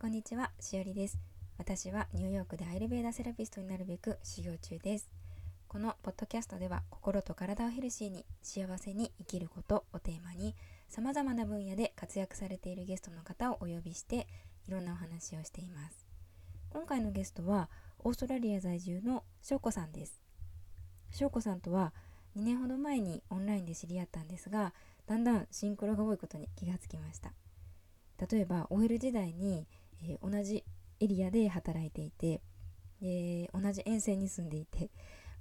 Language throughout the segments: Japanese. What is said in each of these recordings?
こんにちは、しおりです。私はニューヨークでアイルベーダセラピストになるべく修行中です。このポッドキャストでは心と体をヘルシーに幸せに生きることをテーマに様々な分野で活躍されているゲストの方をお呼びしていろんなお話をしています。今回のゲストはオーストラリア在住のしょうこさんです。しょうこさんとは2年ほど前にオンラインで知り合ったんですが、だんだんシンクロが多いことに気がつきました。例えば OL 時代に、えー同じエリアで働いていてで同じ沿線に住んでいて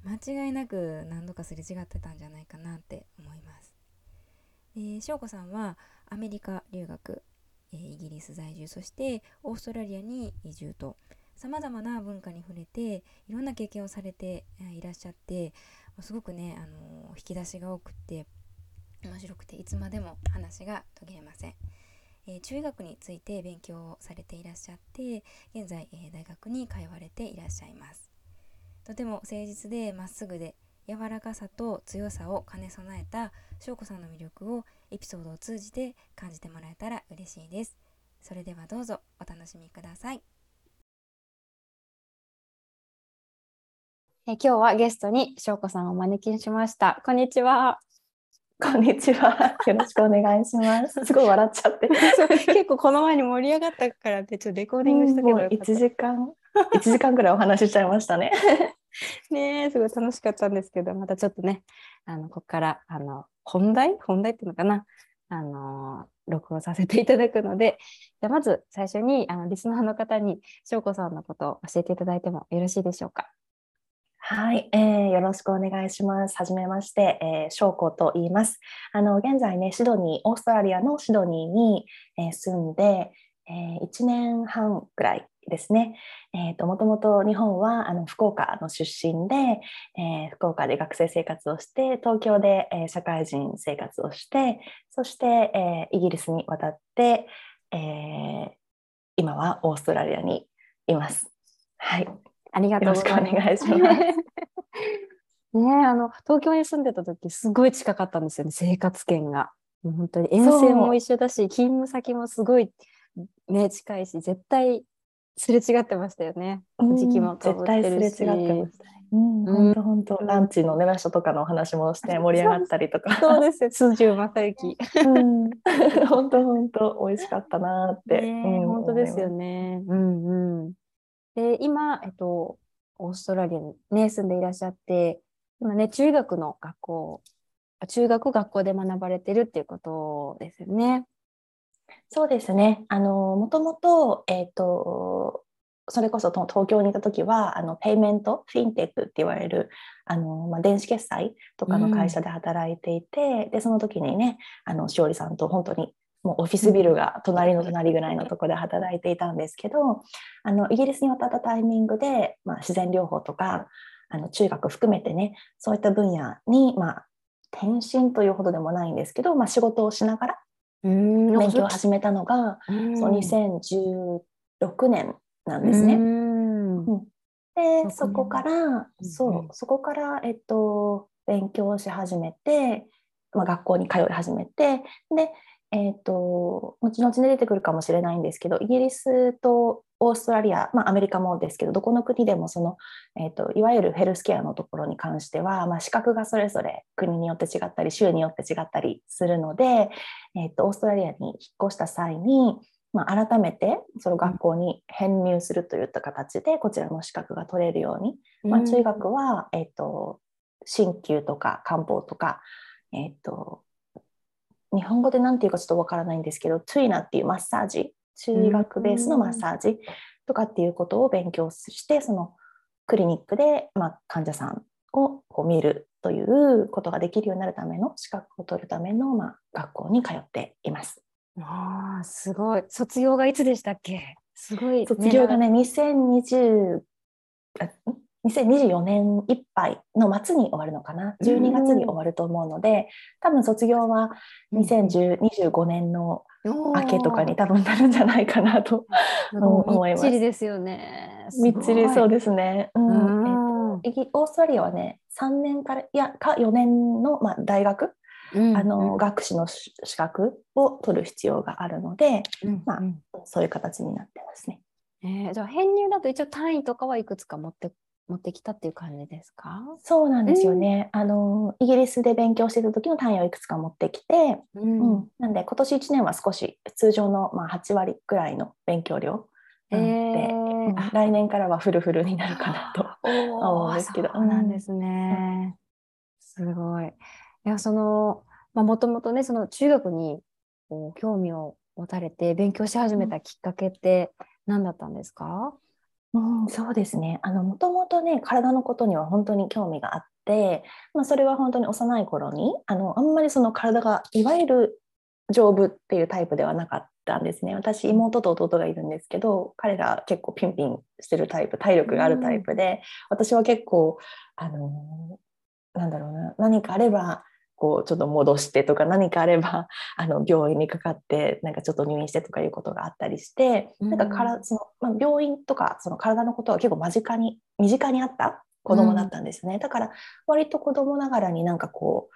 間違いなく何度かすれ違ってたんじゃないかなって思います。で翔子さんはアメリカ留学、えイギリス在住そしてオーストラリアに移住とさまざまな文化に触れていろんな経験をされていらっしゃってすごくね、あの引き出しが多くて面白くていつまでも話が途切れません。えー中医学について勉強をされていらっしゃって現在、えー大学に通われていらっしゃいますとても誠実でまっすぐで柔らかさと強さを兼ね備えた翔子さんの魅力をエピソードを通じて感じてもらえたら嬉しいですそれではどうぞお楽しみくださいえ今日はゲストに翔子さんをお招きしました。こんにちは。こんにちは。よろしくお願いします。すごい笑っちゃって。結構この前に盛り上がったからってちょっとレコーディングしたけどもうよかった1時間、1時間ぐらいお話ししちゃいましたね。ねえすごい楽しかったんですけどまたちょっとねあのここからあの本題？本題っていうのかな？あの録音させていただくのでじゃあまず最初にあのリスナーの方に翔子さんのことを教えていただいてもよろしいでしょうか？はい、えーよろしくお願いします。はじめまして、えー、翔子と言います。あの現在ね、シドニー、オーストラリアのシドニーに、えー住んで、えー1年半くらいですね。えーと、もともと日本はあの福岡の出身で、えー福岡で学生生活をして、東京で、えー社会人生活をして、そして、えーイギリスに渡って、え今はオーストラリアにいます。はい。ありがとうございます。よろしくお願いします ねえあの東京に住んでた時すごい近かったんですよね生活圏が。もう本当に沿線も一緒だし勤務先もすごいね近いし絶対すれ違ってましたよね。うん時期も被絶対すれ違ってました本当本当、ランチのね場所とかのお話もして盛り上がったりとか。そうですよ通常正幸。うん、本当本当美味しかったなって。ねえうん本当ですよね。うんうん。で今えっとオーストラリアにね住んでいらっしゃって今ね中学の学校あ中学学校で学ばれてるっていうことですよね。そうですね。あのもともとえっ、とそれこそと東京にいた時はあのペイメントフィンテックって言われるあの、まあ、電子決済とかの会社で働いていて、でその時にねあのしおりさんと本当にもうオフィスビルが隣の隣ぐらいのところで働いていたんですけどあのイギリスに渡ったタイミングで、まあ、自然療法とかあの中学含めてねそういった分野に、まあ、転身というほどでもないんですけど、まあ、仕事をしながらうん勉強を始めたのが、そう2016年なんですね。うん。で年。そこから、うんそうそこから、えっと、勉強し始めて、まあ、学校に通い始めてで、えっと、後々で出てくるかもしれないんですけどイギリスとオーストラリア、まあ、アメリカもですけどどこの国でもその、えっと、いわゆるヘルスケアのところに関しては、まあ、資格がそれぞれ国によって違ったり州によって違ったりするので、えっと、オーストラリアに引っ越した際にまあ、改めてその学校に編入するといった形でこちらの資格が取れるように、まあ、中学は、えっと鍼灸とか漢方とか、えっと日本語で何て言うかちょっとわからないんですけどトゥイナっていうマッサージ中医学ベースのマッサージとかっていうことを勉強してそのクリニックで、まあ、患者さんをこう見るということができるようになるための資格を取るための、まあ、学校に通っています。ああすごい。卒業がいつでしたっけ？すごい、卒業がね、2020あん？2024年いっぱいの末に終わるのかな、12月に終わると思うので、多分卒業は2025年の明けとかに多分なるんじゃないかなと。思います。みっちりですよね。みっちりそうでですね。ううん。んえっとオーストラリアはね、3年から、いや、か4年の、まあ、大学？うん。あの学士の資格を取る必要があるので、うん。まあうん。そういう形になってますね。えーじゃあ編入だと一応単位とかはいくつか持って持ってきたっていう感じですか？そうなんですよね。あのイギリスで勉強してた時の単位をいくつか持ってきて、ううんなんで今年1年は少し通常のまあ8割ぐらいの勉強量なので、えー来年からはフルフルになるかなと。思うんですけどそうなんですね。すごい。いや、その、まあ、もともとね、その中学にこう興味を持たれて勉強し始めたきっかけって何だったんですか？うん、そうですね。あの、もともとね、体のことには本当に興味があって、まあ、それは本当に幼い頃に、あの、あんまりその体がいわゆる丈夫っていうタイプではなかったんですね。私、妹と弟がいるんですけど、彼ら結構ピンピンしてるタイプ、体力があるタイプで、私は結構、あの、なんだろうな、何かあれば、こうちょっと戻してとか何かあれば あの病院にかかってなんかちょっと入院してとかいうことがあったりして、うん。なんかからその、まあ、病院とかその体のことは結構間近に身近にあった子供だったんですね、だから割と子供ながらになんかこ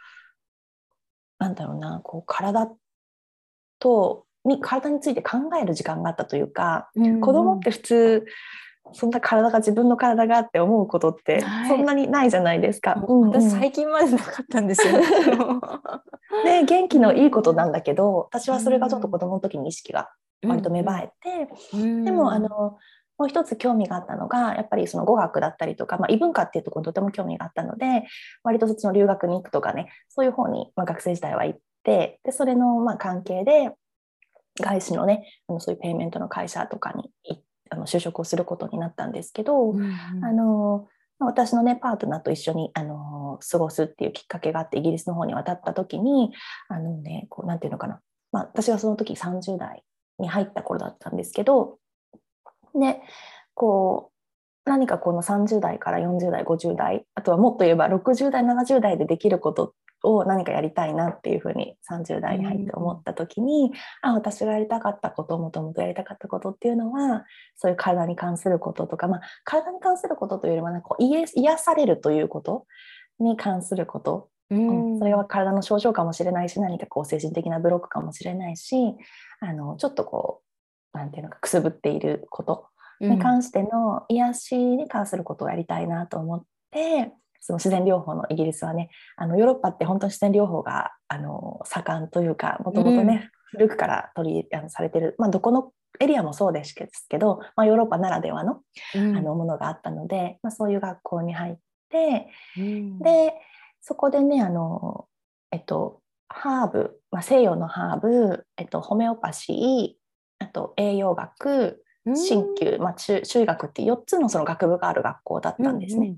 うなんだろうなこう体とに体について考える時間があったというか、子供って普通そんな体が自分の体があって思うことってはい。そんなにないじゃないですか。うん私うんうん。最近までなかったんですよ。で元気のいいことなんだけど私はそれがちょっと子供の時に意識が割と芽生えて、えでもあのもう一つ興味があったのがやっぱりその語学だったりとか、まあ、異文化っていうところにとても興味があったので割とそっちの留学に行くとかねそういう方に、まあ、学生時代は行ってでそれのまあ関係で外資のねあのそういうペイメントの会社とかにいあの就職をすることになったんですけど、あのまあ私のねパートナーと一緒にあの過ごすっていうきっかけがあってイギリスの方に渡った時にあのねこうなんていうのかな、まあ、私はその時30代に入った頃だったんですけどでこう何かこの30代から40代50代あとはもっと言えば60代70代でできることを何かやりたいなっていうふうに30代に入って思った時に、あ私がやりたかったこともともとやりたかったことっていうのはそういう体に関することとか、まあ、体に関することというよりもなんかこう癒癒されるということに関すること、うんそれは体の症状かもしれないし何かこう精神的なブロックかもしれないしあのちょっとこうなんていうのかくすぶっていることに関しての癒しに関することをやりたいなと思って。その自然療法のイギリスはねあのヨーロッパって本当に自然療法があの盛んというかもともとね、古くから取りあのされてる、まあ、どこのエリアもそうですけど、まあ、ヨーロッパならではの,、あのものがあったので、まあ、そういう学校に入って、でそこでねあの、えっと、ハーブ、まあ、西洋のハーブ、えっと、ホメオパシーあと栄養学鍼灸、まあ、中中医学って4つのその学部がある学校だったんですね。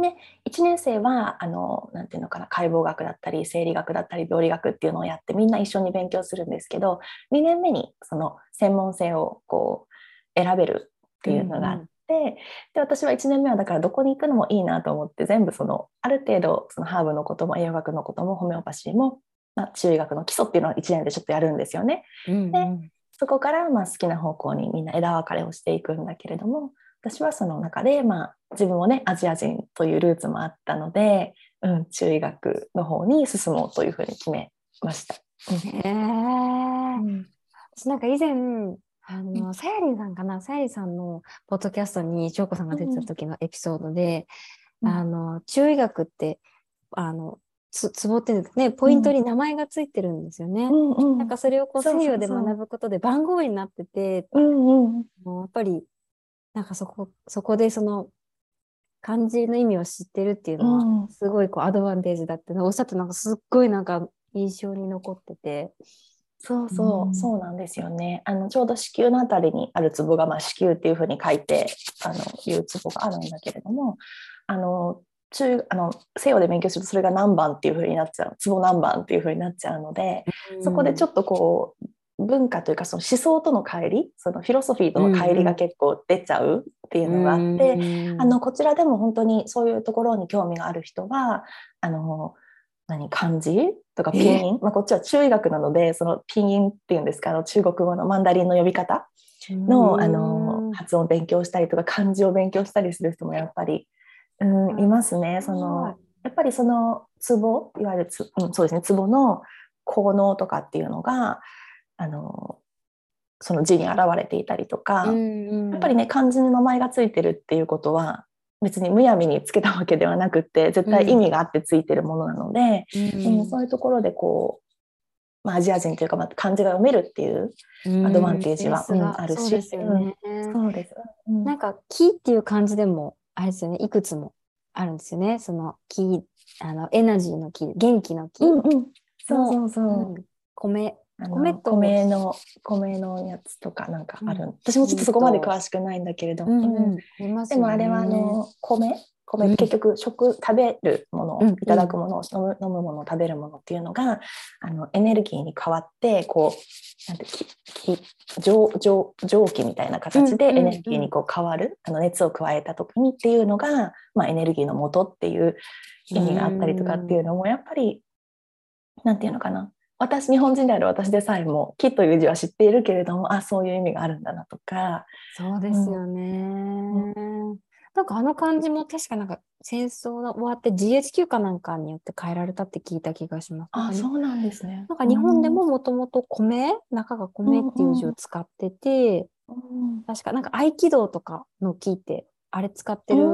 で1年生はあのていうのかな解剖学だったり生理学だったり病理学っていうのをやってみんな一緒に勉強するんですけど2年目にその専門性をこう選べるっていうのがあって、うんうん、で私は1年目はだからどこに行くのもいいなと思って全部そのある程度そのハーブのことも栄養学のこともホメオパシーも、まあ、中医学の基礎っていうのを1年でちょっとやるんですよね。うんうん、でそこからまあ好きな方向にみんな枝分かれをしていくんだけれども私はその中で、まあ、自分もねアジア人というルーツもあったので、うん、中医学の方に進もうというふうに決めました。へえ、うん、私なんか以前あのさやりんさんかな？さやりさんのポッドキャストに翔子さんが出てた時のエピソードで、うん、あの中医学ってあのつツボってねポイントに名前がついてるんですよね。うんうん、なんかそれをこう西洋で学ぶことで番号になってて、うんうん、もうやっぱりなんかそこそこでその漢字の意味を知ってるっていうのはすごいこうアドバンテージだっておっしゃってなんかすっごいなんか印象に残ってて。そうそう、うん、そうなんですよね。あのちょうど子宮のあたりにあるツボが、まあ、子宮っていうふうに書いてあのいうツボがあるんだけれども、あの中あの西洋で勉強するとそれが何番っていうふうになっちゃうツボ何番っていうふうになっちゃうので、うん、そこでちょっとこう文化というかその思想との乖離そのフィロソフィーとの乖離が結構出ちゃうっていうのがあって、うん、あのこちらでも本当にそういうところに興味がある人はあの何漢字とかピンイン、まあ、こっちは中医学なのでそのピンインっていうんですか？あの中国語のマンダリンの呼び方のあの発音を勉強したりとか漢字を勉強したりする人もやっぱり、うん、いますね。そのやっやっぱりそのツボいわゆるつ、うん、そうですね。ツボの効能とかっていうのがあのその字に現れていたりとか、やっぱりね漢字に名前がついてるっていうことは別にむやみにつけたわけではなくて絶対意味があってついてるものなので、うんそういうところでこう、まあ、アジア人というか、まあ、漢字が読めるっていうアドバンテージは、うんあるし。そうですよね。そうです。なんか「木」っていう漢字でもあれですよね。いくつもあるんですよね。その木あのエナジーの木元気の木、うんうん、そうそうそう、うん、米米と米の米のやつとかなんかある、うん、私もちょっとそこまで詳しくないんだけれど。も、うん。うん、でもあれはあの米？米結局食食べるもの、いただくもの飲む飲むもの食べるものっていうのがあのエネルギーに変わってこうなんてきき蒸蒸蒸気みたいな形でエネルギーにこう変わる、あの熱を加えた時にっていうのが、まあ、エネルギーの元っていう意味があったりとかっていうのもやっぱりなんていうのかな私日本人である私でさえも「木」という字は知っているけれどもあそういう意味があるんだなとか。そうですよね、うん、なんかあの感じも確かなんか戦争が終わって GHQ かなんかによって変えられたって聞いた気がします。あそうなんですね。なんか日本でももともと米、中が米っていう字を使ってて、うん、確かなんか合気道とかの木ってあれ使ってる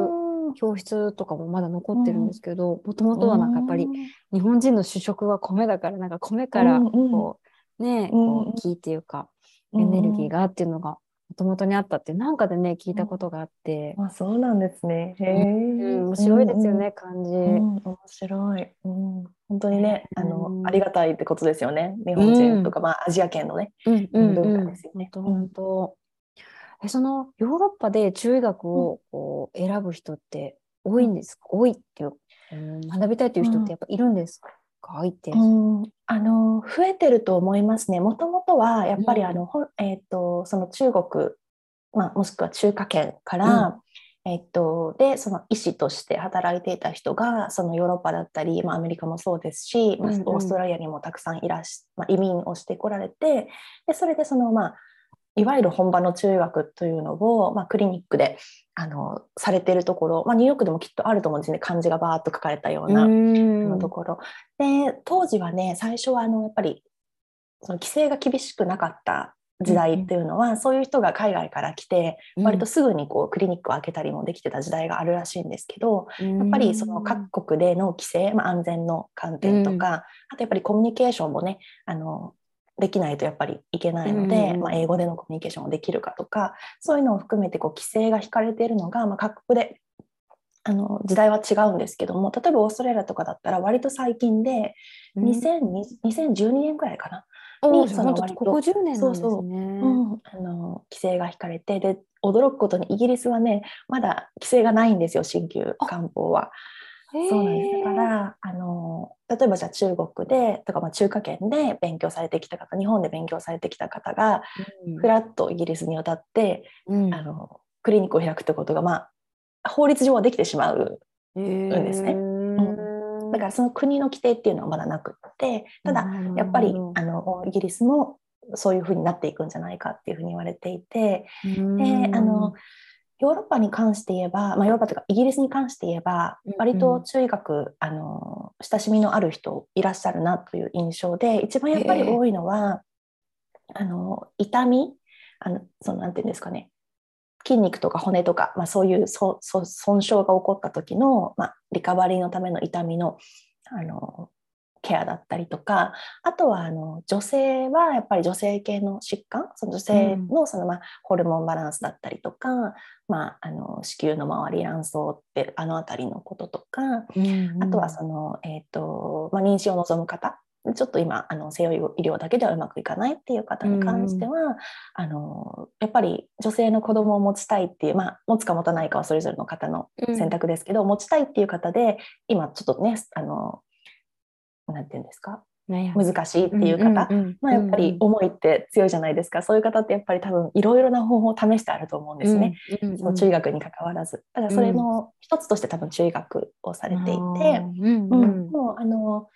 教室とかもまだ残ってるんですけどもともとはなんかやっぱり日本人の主食は米だからなんか米からこう、ねこう木っていうかエネルギーがっていうのがもともとにあったってなんかでね聞いたことがあって、あそうなんですね。へえ、うん、面白いですよね、感じ、面白い、うん、本当にねあの、ありがたいってことですよね。日本人とか、まあアジア圏のね、文化ですよね。本当えそのヨーロッパで中医学をこう選ぶ人って多いんですか、うん、多いっていう、うん、学びたいという人ってやっぱいるんですか、うん、あの増えてると思いますね。もともとはやっぱりあの、えーと、その中国、まあ、もしくは中華圏から、えっと、でその医師として働いていた人がそのヨーロッパだったり、まあ、アメリカもそうですし、まあ、オーストラリアにもたくさんいらし、まあ、移民をしてこられてでそれでそのまあいわゆる本場の中学というのを、まあ、クリニックであのされてるところ、まあ、ニューヨークでもきっとあると思うんですね。漢字がバーッと書かれたようなところ。で当時はね最初はあのやっぱりその規制が厳しくなかった時代っていうのは、うん、そういう人が海外から来て、割とすぐにこうクリニックを開けたりもできてた時代があるらしいんですけど、うん、やっぱりその各国での規制、まあ、安全の観点とか、うん、あとやっぱりコミュニケーションもねあのできないとやっぱりいけないので、うん、まあ、英語でのコミュニケーションをできるかとかそういうのを含めてこう規制が引かれているのが、まあ、各国であの時代は違うんですけども例えばオーストラリアとかだったら割と最近で、うん、2012年くらいかな？にその割とここ10年なんですね。そうそう、うん、あの規制が引かれてで驚くことにイギリスはねまだ規制がないんですよ新旧漢方は。そうなんです。だからあの例えばじゃあ中国でとかまあ中華圏で勉強されてきた方日本で勉強されてきた方が、うん、フラッとイギリスに渡って、うん、あのクリニックを開くってことが、まあ、法律上はできてしまうんですね。うん、だからその国の規定っていうのはまだなくってただやっぱりあのイギリスもそういうふうになっていくんじゃないかっていうふうに言われていてであのヨーロッパに関して言えば、まあ、ヨーロッパというかイギリスに関して言えば、割と中医学あの親しみのある人いらっしゃるなという印象で一番やっぱり多いのは、あの痛みあのそのなんていうんですかね筋肉とか骨とか、まあ、そういう損傷が起こった時の、まあ、リカバリーのための痛みのあのケアだったりとかあとはあの女性はやっぱり女性系の疾患その女性のその、まあ、ホルモンバランスだったりとか、まあ、あの子宮の周り卵巣ってあの辺りのこととか、うんうん、あとはその、えーとまあ、妊娠を望む方ちょっと今あの西洋医療だけではうまくいかないっていう方に関しては、うん、あのやっぱり女性の子供を持ちたいっていう、まあ、持つか持たないかはそれぞれの方の選択ですけど、うん、持ちたいっていう方で今ちょっとねあのなんていうんですか？難しいっていう方、まあ、やっぱり思いって強いじゃないですか、そういう方ってやっぱり多分いろいろな方法を試してあると思うんですね、その中医学に関わらず。だからそれの一つとして多分中医学をされていて、うんもうあの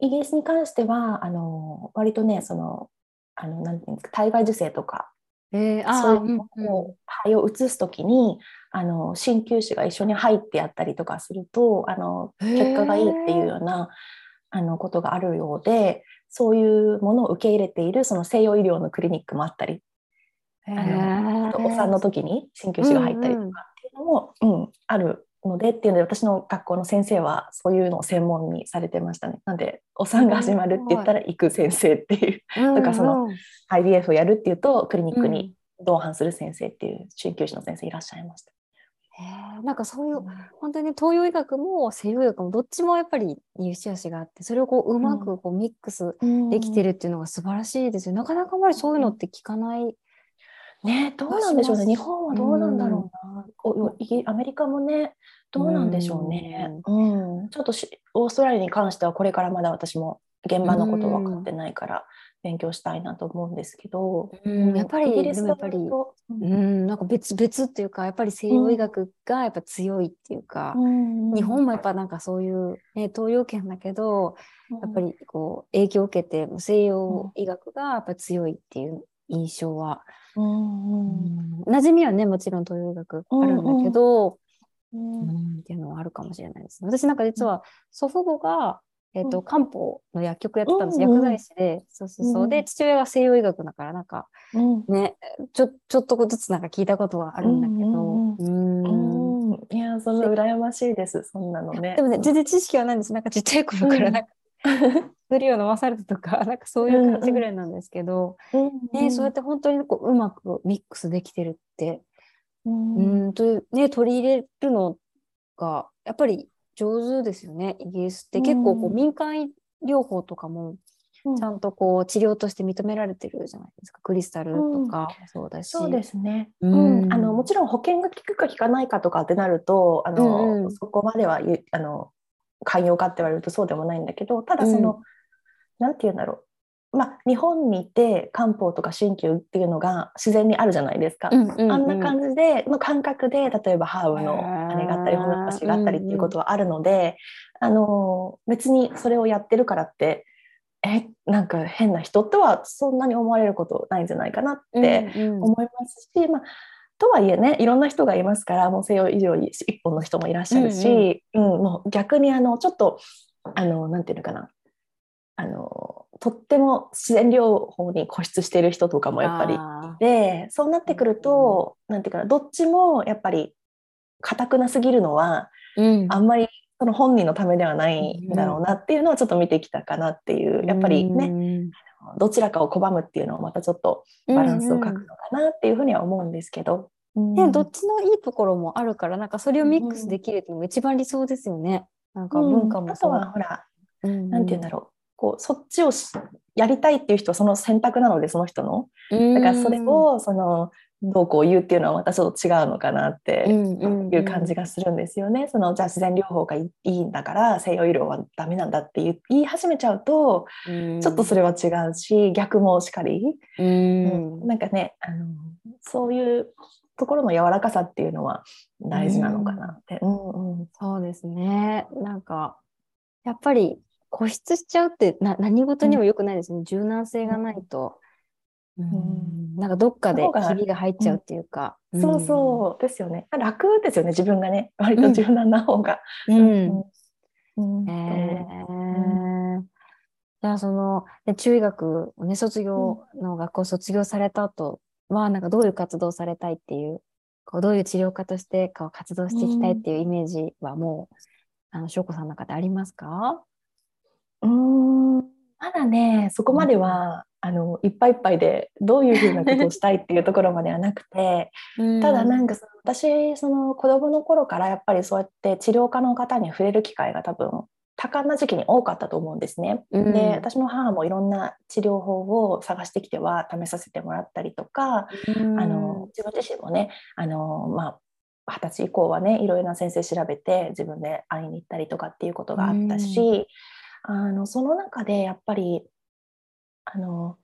イギリスに関してはあの割とねそのあのなんていうんですか体外受精とか。えー、あそうーいうのを肺を移すときにあの鍼灸師が一緒に入ってやったりとかするとあの結果がいいっていうようなあのことがあるようでそういうものを受け入れているその西洋医療のクリニックもあったりうんあのお産の時に鍼灸師が入ったりとかっていうのも、うんあるのでっていうので私の学校の先生はそういうのを専門にされてましたね。なんでお産が始まるって言ったら行く先生っていうとかそのうんうん IVF をやるっていうとクリニックうん。に同伴する先生っていう鍼灸師の先生いらっしゃいました。へーなんかそういう本当に東洋医学も西洋医学もどっちもやっぱり良し悪しがあってそれをこううまくこうミックスできてるるっていうのが素晴らしいですよ。なかなかあまりそういうのって聞かない。ねどうなんでしょうね。日本はどうなんだろうな、こうイギアメリカもねどうなんでしょうね、うん。ちょっとしオーストラリアに関してはこれからまだ私も現場のこと分かってないから勉強したいなと思うんですけど、うんやっぱりうん、なんか別別っていうかやっぱり西洋医学がやっぱ強いっていうか、うん。日本もやっぱなんかそういう、ね、東洋圏だけどやっぱりこう影響を受けて西洋医学がやっぱ強いっていう印象は、うん。うん。馴染みはねもちろん東洋医学あるんだけど、うん。うんっていうのはあるかもしれないですね。私なんか実は祖父母が、えーとうん。漢方の薬局やってたんです、薬剤師で。そうそうそう、うんで父親が西洋医学だからなんかうん。ねちょちょっとずつなんか聞いたことはあるんだけど、うんいやそんな羨ましいです。そんなのね。でもね全然知識はないんです。なんかちっちゃい頃からなんか薬を飲まされたとかなんかそういう感じぐらいなんですけど、ね、そうやって本当にこううまくミックスできてるって。うん。うん。というね取り入れるのがやっぱり上手ですよねイギリスって。結構こううん民間療法とかもちゃんとこう治療として認められてるじゃないですか。クリスタルとかもそうだし、そうですね、ううん。んあのもちろん保険が効くか効かないかとかってなるとあの、うんうん。そこまではゆあの寛容かって言われるとそうでもないんだけどただその、なんて言うんだろうまあ日本にいて漢方とか鍼灸っていうのが自然にあるじゃないですか。うんうんうん。あんな感じでの感覚で例えばハーブのあれがあったりホメオパシーがあったりっていうことはあるので、あの別にそれをやってるからってえなんか変な人とはそんなに思われることないんじゃないかなってうんうん。思いますし、まあ、とはいえねいろんな人がいますからもう西洋以上に一本の人もいらっしゃるし、うんもう逆にあのちょっとあのなんていうのかな。あのとっても自然療法に固執している人とかもやっぱりあいてそうなってくると、なんていうかなどっちもやっぱり硬くなすぎるのはーうん。あんまりその本人のためではないんだろうなっていうのはちょっと見てきたかなっていうやっぱりね、うんどちらかを拒むっていうのはまたちょっとバランスを書くのかなっていうふうには思うんですけど。ね、どっちのいいところもあるからなんかそれをミックスできるっていうのが一番理想ですよね。なんか文化う。んあと。はほら、うん。なんて言うんだろうこうそっちをしやりたいっていう人はその選択なのでその人の。うん。だからそれをそのどうこう言うっていうのはまたちょっと違うのかなってうんいう感じがするんですよね。そのじゃあ自然療法がいいいんだから西洋医療はダメなんだって言い始めちゃうとうん。ちょっとそれは違うし逆もしかり、ううんん。なんかねあのそういうところの柔らかさっていうのは大事なのかなって。うん。うん。そうですね。なんかやっぱり固執しちゃうってな何事にも良くないですね。柔軟性がないと。うんなんかどっかでひびが入っちゃうっていうか。そうそうですよね。楽ですよね、自分がね、割と柔軟な方が。うん。じゃあその、ね、中医学をね、卒業の学校を卒業された後は、なんかどういう活動をされたいっていう、こうどういう治療家としてこう活動していきたいっていうイメージはもう、あの、翔子さんの中でありますか？まだね、そこまでは、あのいっぱいいっぱいでどういうふうなことをしたいっていうところまではなくてただなんかその私その子供の頃からやっぱりそうやって治療家の方に触れる機会が多分多感な時期に多かったと思うんですね。うん。で私の母もいろんな治療法を探してきては試させてもらったりとか、うん。あの自分自身もねあの、まあ、二十歳以降はねいろいろな先生調べて自分で会いに行ったりとかっていうことがあったし、あのその中でやっぱりあの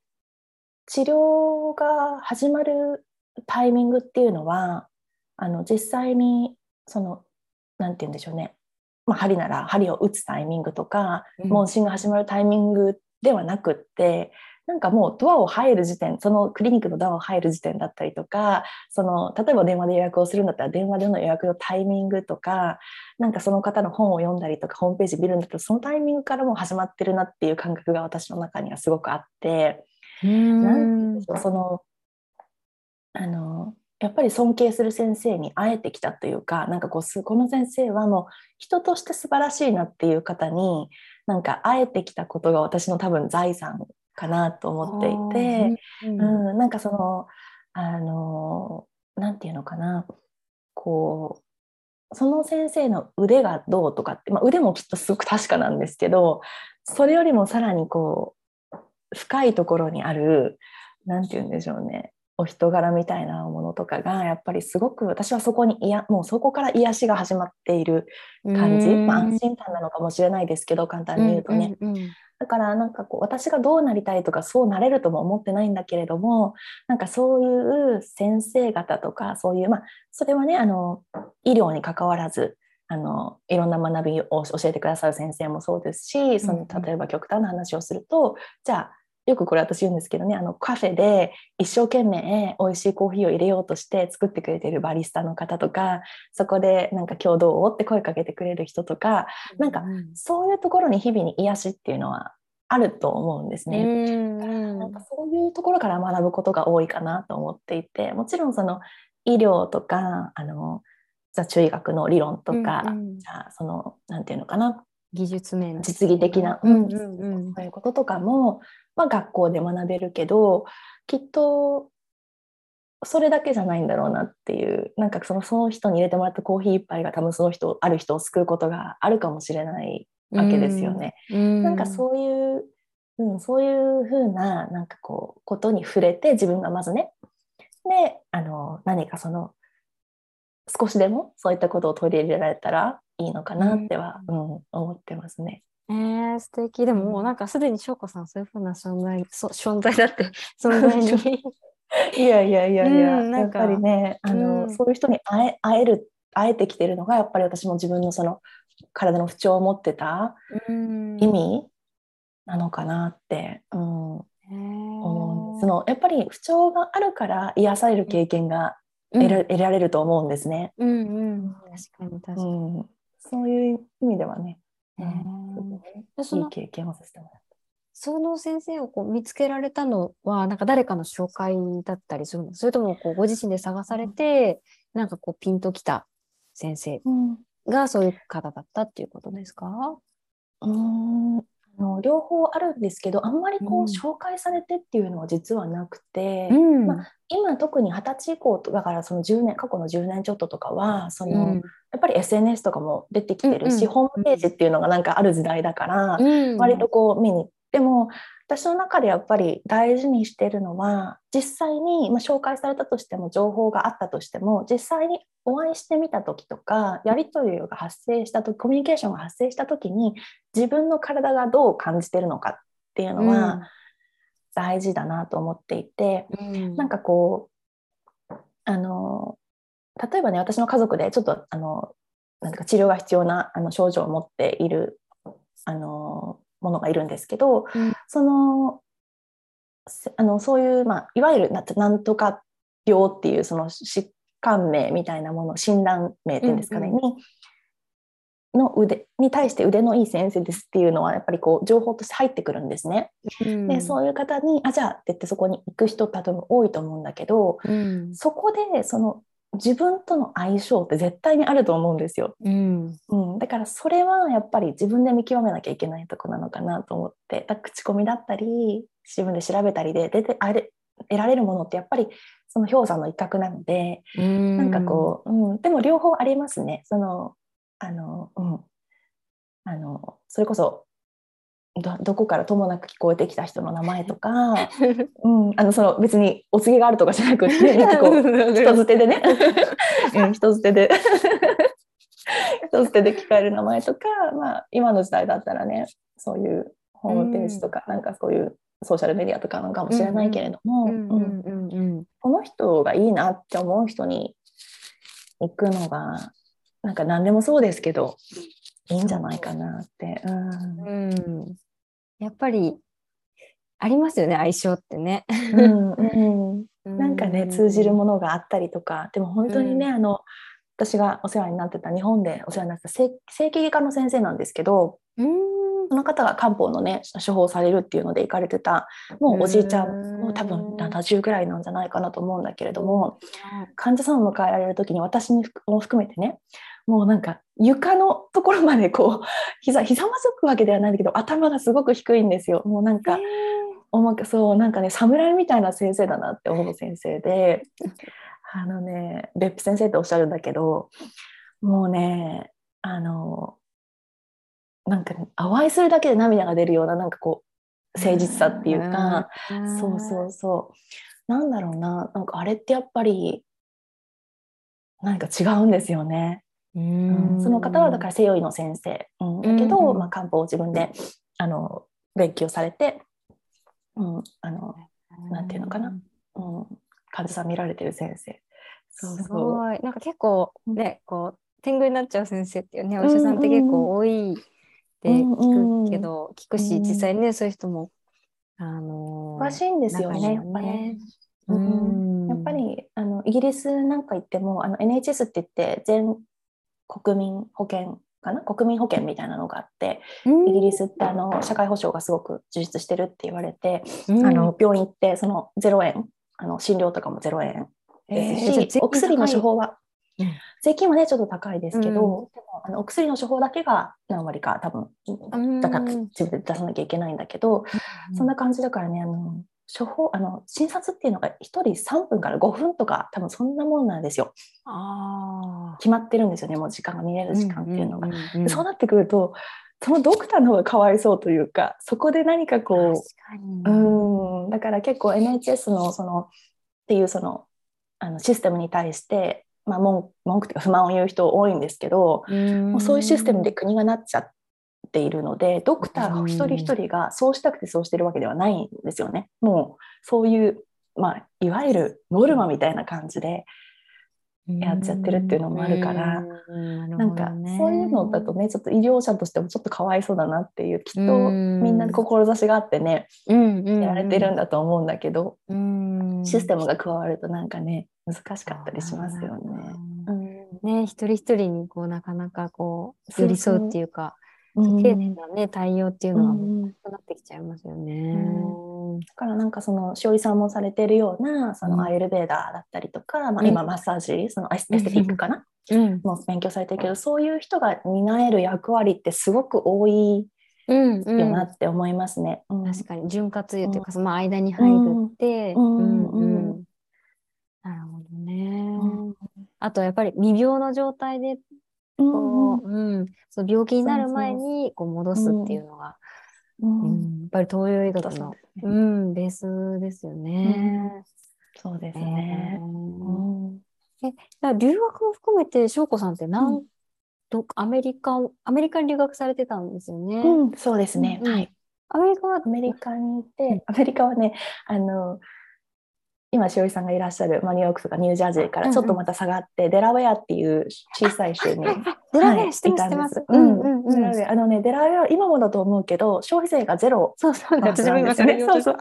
治療が始まるタイミングっていうのはあの実際にそのなんて言うんでしょうね、まあ、針なら針を打つタイミングとかうん。問診が始まるタイミングではなくってなんかもうドアを入る時点そのクリニックのドアを入る時点だったりとかその例えば電話で予約をするんだったら電話での予約のタイミングとかなんかその方の本を読んだりとかホームページ見るんだったらそのタイミングからもう始まってるなっていう感覚が私の中にはすごくあってうんそのあのやっぱり尊敬する先生に会えてきたというかなんかこうこの先生はもう人として素晴らしいなっていう方になんか会えてきたことが私の多分財産かなと思っていて、うん、うん、なんかそのあのなんていうのかなこうその先生の腕がどうとかって、まあ、腕もきっとすごく確かなんですけどそれよりもさらにこう深いところにある何て言うんでしょうねお人柄みたいなものとかがやっぱりすごく私はそこにいやもうそこから癒しが始まっている感じ、まあ、安心感なのかもしれないですけど簡単に言うとね、うんうんうん、だからなんかこう私がどうなりたいとかそうなれるとも思ってないんだけれどもなんかそういう先生方とかそういうまあそれはねあの医療に関わらずあのいろんな学びを教えてくださる先生もそうですしその例えば極端な話をするとじゃあよくこれ私言うんですけどねあのカフェで一生懸命美味しいコーヒーを入れようとして作ってくれてるバリスタの方とかそこでなんか今日どうって声かけてくれる人とか、うん、なんかそういうところに日々に癒しっていうのはあると思うんですね。んなんかそういうところから学ぶことが多いかなと思っていてもちろんその医療とかあの座中医学の理論とか、うんうん、じゃあそのなんていうのかな。技術面実技的な、うんうんうん、そういうこととかもは学校で学べるけどきっとそれだけじゃないんだろうなっていうなんかそのその人に入れてもらったコーヒー一杯が多分その人ある人を救うことがあるかもしれないわけですよね。うん、なんかそういう、うん、そういうふうななんかこうことに触れて自分がまずねであの何かその少しでもそういったことを取り入れられたらいいのかなっては、うん、うん、思ってますね。えー、素敵。でももうなんかすでに翔子さんそういうふうな存在、そ存在だって、存在に。いやいやいやいや、うん、やっぱりね、あの、うん、そういう人に会え会える、会えてきてるのが、やっぱり私も自分のその体の不調を持ってた意味なのかなって、うん、思うん。そのやっぱり不調があるから癒される経験が得ら,、得られると思うんですね。うんうん、確かに確かに、うん。そういう意味ではね、そのいい経験をさせてもらった。その先生をこう見つけられたのは、なんか誰かの紹介だったりするの？それともこうご自身で探されて、うん、なんかこうピンときた先生がそういう方だったっていうことですか、うん、あの両方あるんですけどあんまりこう、紹介されてっていうのは実はなくて、うん、まあ、今特に二十歳以降だからその10年過去の10年ちょっととかはその、うん、やっぱり SNS とかも出てきてるし、うんうん、ホームページっていうのがなんかある時代だから、割とこう見にでも私の中でやっぱり大事にしてるのは実際に、まあ、紹介されたとしても情報があったとしても実際にお会いしてみた時とかやり取りが発生した時コミュニケーションが発生した時に自分の体がどう感じてるのかっていうのは大事だなと思っていて、うん、なんかこうあの例えばね私の家族でちょっとあのなんか治療が必要なあの症状を持っているあのものがいるんですけど、うん、そのあのそういう、まあ、いわゆるなんとか病っていうその疾患名みたいなもの診断名っていうんですかね、うんうん、にの腕に対して腕のいい先生ですっていうのはやっぱりこう情報として入ってくるんですね。うん、でそういう方に「あじゃあ」って言ってそこに行く人多分多いと思うんだけど、うん、そこでその自分との相性って絶対にあると思うんですよ、うん、うん、だからそれはやっぱり自分で見極めなきゃいけないとこなのかなと思って口コミだったり自分で調べたりで出てあれ得られるものってやっぱりその氷山の一角なので、うん、なんかこう、うん、でも両方ありますね。そのあの、うん、あのそれこそどどこからともなく聞こえてきた人の名前とか、うん、あのその別にお告げがあるとかじゃなくて、なんかこう人づてでね、うん、人づてで。人づてで聞かれる名前とか、まあ、今の時代だったらねそういうホームページとか、うん、なんかそういうソーシャルメディアとかなのかもしれないけれどもこの人がいいなって思う人に行くのがなんか何でもそうですけどいいんじゃないかなって。うん、うん、やっぱりありますよね相性ってね。うんうん。なんかね通じるもものがあったりとか。でも本当にね、あの私がお世話になってた日本でお世話になってた整整形外科の先生なんですけどうん。その方が漢方のね処方されるっていうので行かれてたもうおじいちゃうんんもう多分70ぐらいなんじゃないかなと思うんだけれども患者さんを迎えられる時に私にも含めてねもうなんか床のところまでこう 膝膝まずくわけではないんだけど頭がすごく低いんですよ。もうなんか重くそうなんかね侍みたいな先生だなって思う先生で あのね別府先生っておっしゃるんだけどもうねあのなんか、ね、淡いするだけで涙が出るようななんかこう誠実さっていうか、そうそうそうなんだろうななんかあれってやっぱり何か違うんですよね。その方はだから西洋医の先生、うん、だけど、まあ、漢方を自分であの勉強されて、うん、あのなんていうのかな。うん、患者さん見られてる先生。そうすごい。なんか結構うんねこう天狗になっちゃう先生っていうねお医者さんって結構多いって聞くけど聞くしうん実際ねそういう人もあの詳しいんですよね。ね。ね。ううん。んやっぱりあのイギリスなんか行ってもあの NHS って言って全国民保険かな？国民保険みたいなのがあってイギリスってあの社会保障がすごく充実してるって言われて、うん。あの病院行ってその0円あの診療とかも0円ですし、えーお薬の処方は、うん。税金はねちょっと高いですけど、うん。でもあのお薬の処方だけが何割か多分ん。だから自分で出さなきゃいけないんだけど、そんな感じだからねあの処方あの診察っていうのが1人3分から5分とか多分そんなもんなんですよ。あ決まってるんですよねもう時間が見れる時間っていうのが。そうなってくるとそのドクターの方がかわいそうというかそこで何かこううんだから結構 NHS のそのっていうそのあのシステムに対して、まあ、文文句というか不満を言う人多いんですけど、もうそういうシステムで国がなっちゃっているのでドクター一人一人がそうしたくてそうしてるわけではないんですよね。もうそういう、まあ、いわゆるノルマみたいな感じでやっちゃってるっていうのもあるからうん。ななんかそういうのだとねちょっと医療者としてもちょっとかわいそうだなっていうきっとうん。みんな志があってねやられてるんだと思うんだけど、うん。システムが加わるとなんかね難しかったりしますよね。うんね一人一人にこうなかなかこう寄り添うっていうかうん丁寧なね対応っていうのがうん難しくなってきちゃいますよね。だからなんかそのしおりさんもされてるようなそうん。のアイルベーダーだったりとか、まあ、うん。今マッサージそのエステティックかな、うん。もう勉強されてるけどそういう人が担える役割ってすごく多いうんうん。よなって思いますね。うん。確かに潤滑油というか、その間に入るって、うんうん。うんうん。なるほどね。うん。あとやっぱり未病の状態でこう、うん。その病気になる前にこう戻すっていうのが、うん。うん。やっぱり東洋医学のそうん、ベースですよね。そうですえね。ーうん。だから留学も含めて翔子さんって何、うん。どアメリカアメリカに留学されてたんですよね。うん、そうですね。はい。アメリカはアメリカにいて、アメリカはね、あの、今、しおりさんがいらっしゃる、まあ、ニューヨークとかニュージャージーからちょっとまた下がって、デラウェアっていう小さい州に、デラウェアはい知ってたんです。あのね、デラウェア、今もだと思うけど、消費税がゼロそうそうなんですよね。そうそう。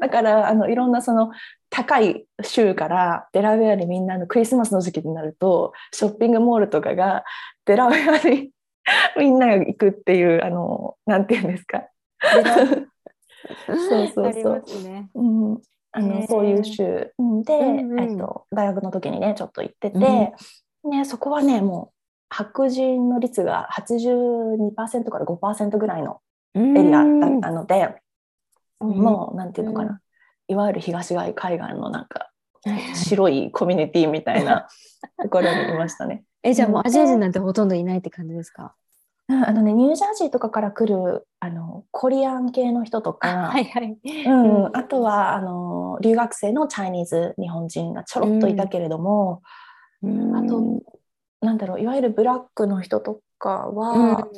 だからあのいろんなその高い州からデラウェアにみんなのクリスマスの時期になるとショッピングモールとかがデラウェアに みんなが行くっていうあのなんていうんですか。そうそうそう。ね。うん、あのそういう州で、うんうん。えっと、大学の時にねちょっと行ってて、ね、そこはねもう白人の率が82%から5%ぐらいのエエリアだったので、ん。もうなんていうのかな、いわゆる東海海岸のなんか白いコミュニティみたいなところにいましたね。え、じゃあもうアジア人なんてほとんどいないって感じですか？うんあのねニュージャージーとかから来るあのコリアン系の人とか、はいはい。うんうん。あとはあの留学生のチャイニーズ日本人がちょろっといたけれども、あとなんだろういわゆるブラックの人とかは、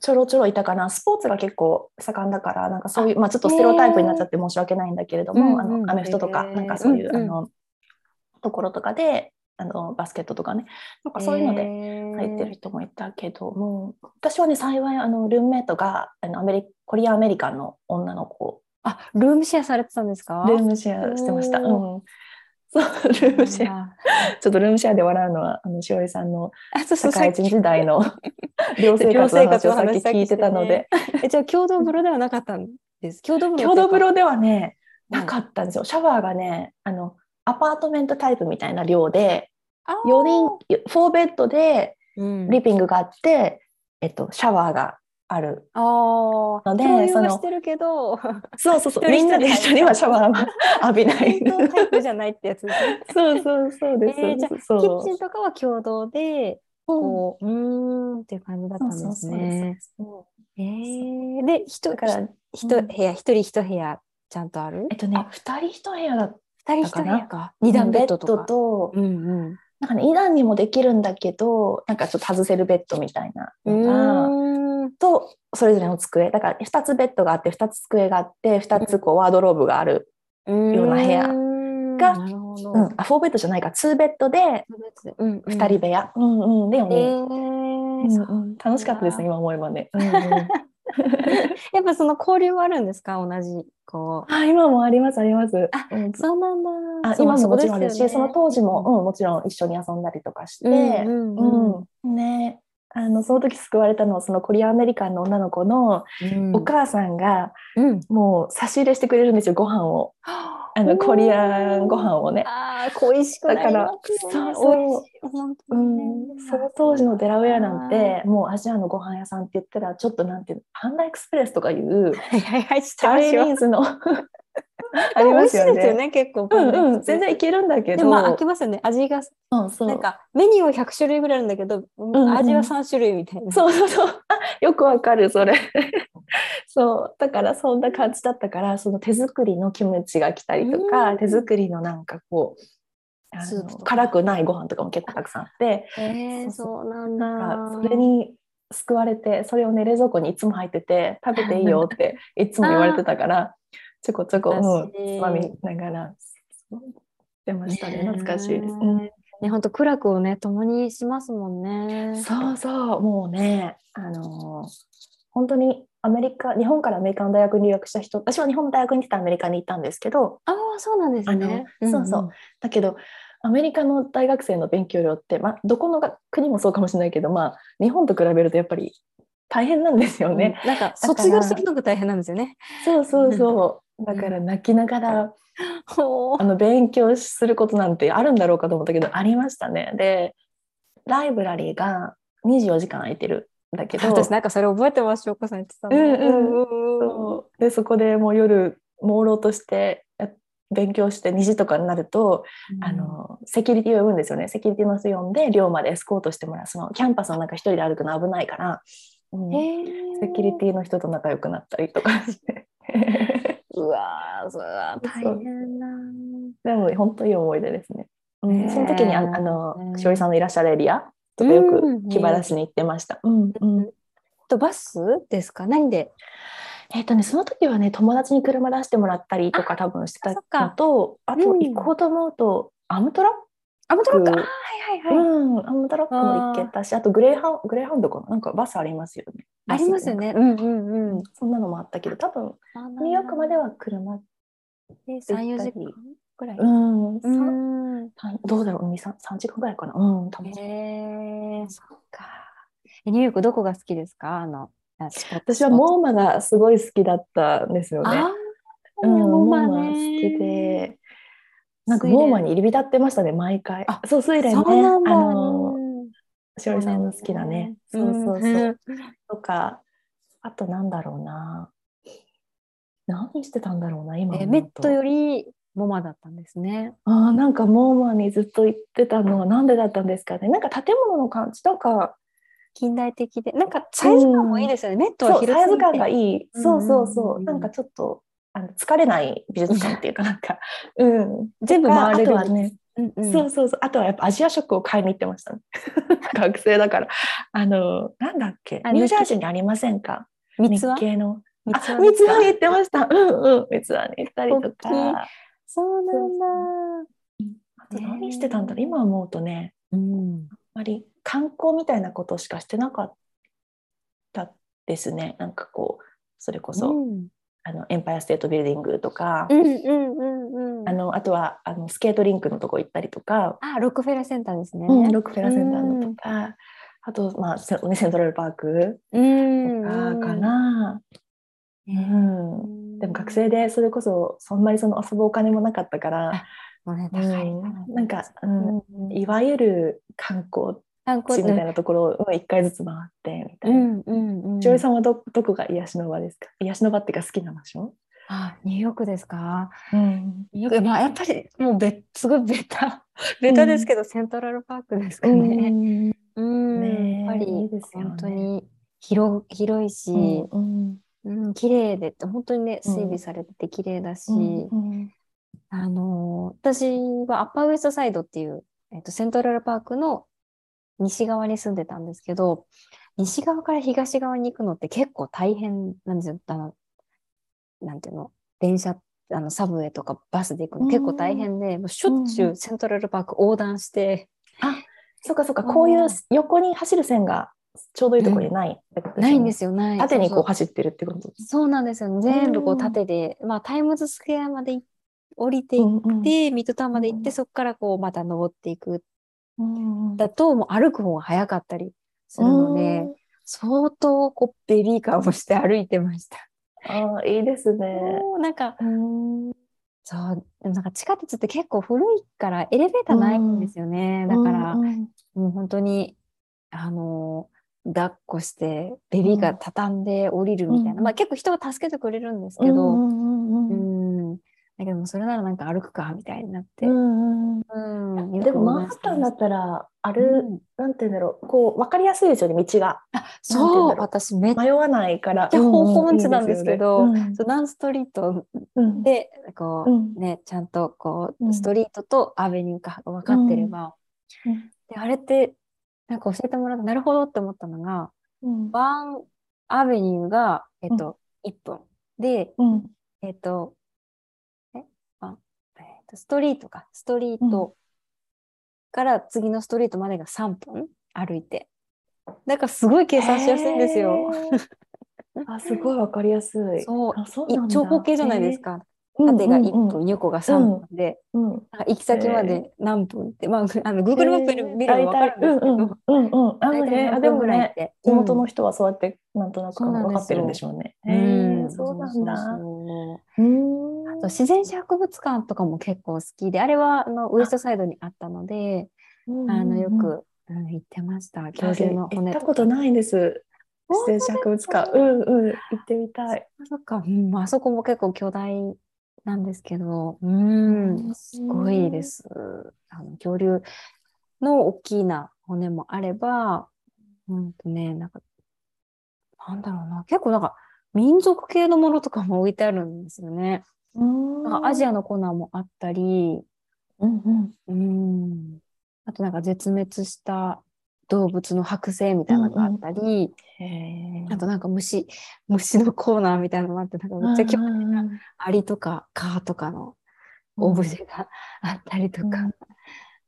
ちょろちょろいたかな。スポーツが結構盛んだからなんかそういうまあ、ちょっとステレオタイプになっちゃって申し訳ないんだけれども、うんうんあのアメフトとかなんかそういう、うんうん。あのところとかであのバスケットとかねなんかそういうので入ってる人もいたけども、私はね幸いあのルームメイトがあのアメリコリアンアメリカンの女の子あ、ルームシェアされてたんですか？ルームシェアしてました。うおん。そう、ルームシェア。ア。ちょっとルームシェアで笑うのは、あの、しおりさんの社会人時代の寮生活の話をさっき聞いてたので、え、じゃあ共同風呂ではなかったんです？共同風呂共同風呂ではね、はいなかったんですよ。シャワーがね、あの、アパートメントタイプみたいな寮で、あー4人、4ベッドでうんリビングがあって、えっと、シャワーがある。ので共有そのはしてるけど、そうそうそう。みんなで一緒にはシャワーは浴びない。タイプじゃないってやつですね。そうそうそうです。えーじゃあそうキッチンとかは共同で、うんこう、うーんっていう感じだったんですね。うんえーで、ひとだから、ひと部屋、一人一部屋ちゃんとある？えっとね、二人一部屋だっ二人一部だかな屋か。二段ベッドとうんうん。なんかね、二段にもできるんだけど、なんかちょっと外せるベッドみたいなのが、と、それぞれの机。だから、二つベッドがあって、二つ机があって、二つこうワードローブがある。ような部屋が。うん。あ、フォーベッドじゃないか、ツーベッドで二人部屋。うんうん。で、4え人。ーうんうん楽しかったですね、今思えばね。うんうん やっぱその交流はあるんですか？同じこう。あ、今もあります、あります。あうん。そうなんだ。あ今ももちろんあるし、そうですよね。その当時も、うん、もちろん一緒に遊んだりとかして、うんうん。うん。ねあのその時救われたのはそのコリアンアメリカンの女の子のうんお母さんがうんもう差し入れしてくれるんですよご飯をあのコリアンご飯をね。ああ、恋しくなりますよね。だからそうそうん、その当時のデラウェアなんてもうアジアのご飯屋さんって言ったらちょっとなんていうのパンダエクスプレスとかいうチャイ。ニーズの あありますよね美味しいですよね、結構。うんうん、全然いけるんだけどでもまあ飽きますよね。味が、そうそうなんかメニューは100種類ぐらいあるんだけど、ん味は3種類みたいな。そうそうそう。あ よくわかる、それ。そう。だから、そんな感じだったから、その手作りのキムチが来たりとか、うん手作りのなんかこう、辛くないご飯とかも結構たくさんあって、えー、そそうなんだ。それに救われて、それをね、冷蔵庫にいつも入ってて、食べていいよっていつも言われてたから、ちょこちょこ、つまみながら、出ましたね。ね懐かしいです。ねね、本当苦楽をね、共にしますもんね。そうそう、もうね、あのー本当にアメリカ、日本からアメリカの大学に留学した人、私は日本の大学に行ってたアメリカに行ったんですけど、ああ、そうなんですね。あのそうそうんだけど、アメリカの大学生の勉強量って、まあ、どこのが国もそうかもしれないけど、まあ、日本と比べるとやっぱり大変なんですようんね。なんか卒業するのが大変なんですよね。そうそうそう。だから泣きながらほあの勉強することなんてあるんだろうかと思ったけど、ありましたね。で、ライブラリーが24時間空いてるんだけど、私なんかそれ覚えてます、しょうこさん言ってたの。うんでそこでもう夜朦朧としてや勉強して2時とかになると、あのセキュリティを呼ぶんですよね。セキュリティの人呼んで寮までエスコートしてもらう。そのキャンパスの中一人で歩くの危ないから、うん。セキュリティの人と仲良くなったりとかしてうわー、そ大変だ。でも本当にいい思い出ですね。その時にああのしおりさんのいらっしゃるエリアとかようんく気晴らしに行ってました。うんうん。とバスですか？何で？えっ、とね、その時はね、友達に車出してもらったりとか多分してたのと、あとうん。行こうと思うと、アムトラアムトラック？はいはいはい。うん、アムトラックも行けたし、あとグレーハウングレーハウンドかな？なんかバスありますよね。ありますよね。うんうんうん。そんなのもあったけど、多分ニューヨークまでは車。で3、4時間ぐらい。うん、うさん。さどうだろう、2、3, 3時間ぐらいかな？うん、多分。へえ、そっか。えニューヨークどこが好きですか？あの、私はモーマがすごい好きだったんですよね。うん、モーマね好きで、なんかモーマに入り浸ってましたね、毎回。あそう、スイレンね。あの、うんしおりさんの好きなね。そうそうそう。んとか、あとなんだろうな。何してたんだろうな、今。えメットよりモマだったんですね。あーなんかモーマにずっと行ってたのはなんでだったんですかね。なんか建物の感じ、なんか、近代的で。なんかサイズ感もいいですよね。メットはサイズ感がいい。そうそうそう。うんうんうんうんなんかちょっと、あの疲れない美術館っていうかなんか、うん。全部回れるね、うんうんそうそうそう。あとはやっぱアジア食を買いに行ってました、ね。学生だから。あの、なんだっけ？あニュージャージーにありませんか？三つ系の。あ、三つは三つ葉に行ってました。うんうん。三つ葉に行ったりとか。そうなんだ。あと何してたんだろう？今思うとね、うん。あまり観光みたいなことしかしてなかったですね。なんかこう、それこそ、うんあのエンパイアステートビルディングとか、うんうんうんうん。あのあとはあのスケートリンクのとこ行ったりとか、あ、ロックフェラーセンターですね。うんロックフェラーセンターのとか、あと、まあ、セントラルパークうん。とかかな。う。うんでも学生でそれこそそんなにその遊ぶお金もなかったから、ね、う高い。んなんか、ううんん、いわゆる観光観光地みたいなところを一回ずつ回ってみたいな。うんうんうん。しおりさんはどどこが癒しの場ですか？癒しの場っていうか好きな場所、あ、ニューヨークですか？うん。ニューヨーク、まあ、やっぱり、もうべ、すごいベタ、ベタですけど、セントラルパークですかね。うん、ねえやっぱり本当に広広いし、うんうん、綺麗で本当にねうん。整備されてて綺麗だし、うんあのー私はアッパーウエストサイドっていう、えっと、セントラルパークの西側に住んでたんですけど西側から東側に行くのって結構大変なんですよ。あのなんていうの？電車あのサブウェイとかバスで行くの結構大変で、もうしょっちゅうんうセントラルパーク横断して、そうかそうか。こういう横に走る線がちょうどいいところにないってことないんでよすよ、ない。ね縦にこう走ってるってことそうなんですよ。全部こううん。縦で、まあタイムズスクエアまでい降りていっうんうん。て、ミッドタウンまで行って、うんそこからこうまた登っていく。うんだと、もう歩く方が早かったりするので、相当こうベビーカーをして歩いてました。ああいいですね。もうなんか、うんそう、なんか地下鉄って結構古いからエレベーターないんですよね。だから、うんうんもう本当に、あの抱っこして、ベビーカー畳んで降りるみたいな。うんまあ結構人が助けてくれるんですけど、うんうんうんうん。だけどもそれならなんか歩くかみたいになって。うんでもマンハッタンだったらある、うん。なんて言うんだろうこう分かりやすいですよね道が。そう私め迷わないから。ゃ方向音痴なんですけど、うん。そうナンストリートでこう、うん。ねちゃんとこううん。ストリートとアベニューか分かってれば、うん。であれってなんか教えてもらってなるほどって思ったのがうん。ワンアベニューが、えっと1分で、えっとストリートかストリートから次のストリートまでが3分歩いてだからすごい計算しやすいんですよ。あすごい分かりやすい。そう長方形じゃないです。か。縦が1うんうん分、横が3分で、行き先まで何分って、まあ、あの Google マップで見れば分かるんですけど、うんうん大体何ねあでも分ぐらいっねて。地元の人はそうやってなんとなく分かってるんでしょうね。そうなんだ。あと自然史博物館とかも結構好きで、あれはあのウエストサイドにあったので、あのよく、うん、行ってました。恐私竜の行骨とか。ったことないんです。自然史博物館。うんうん行ってみたい。あそっか、うん、あそこも結構巨大なんですけど、うん、すごいです。あの恐竜の大きな骨もあれば、うんとね、なんか、なんだろうな、結構なんか民族系のものとかも置いてあるんですよね。なんかアジアのコーナーもあったり、うんうん。うん、あとなんか絶滅した動物の剥製みたいなのがあったり、へー。あとなんか虫、虫のコーナーみたいなのもあって、なんかめっちゃ興味なアリとかカとかのオブジェがあったりとか。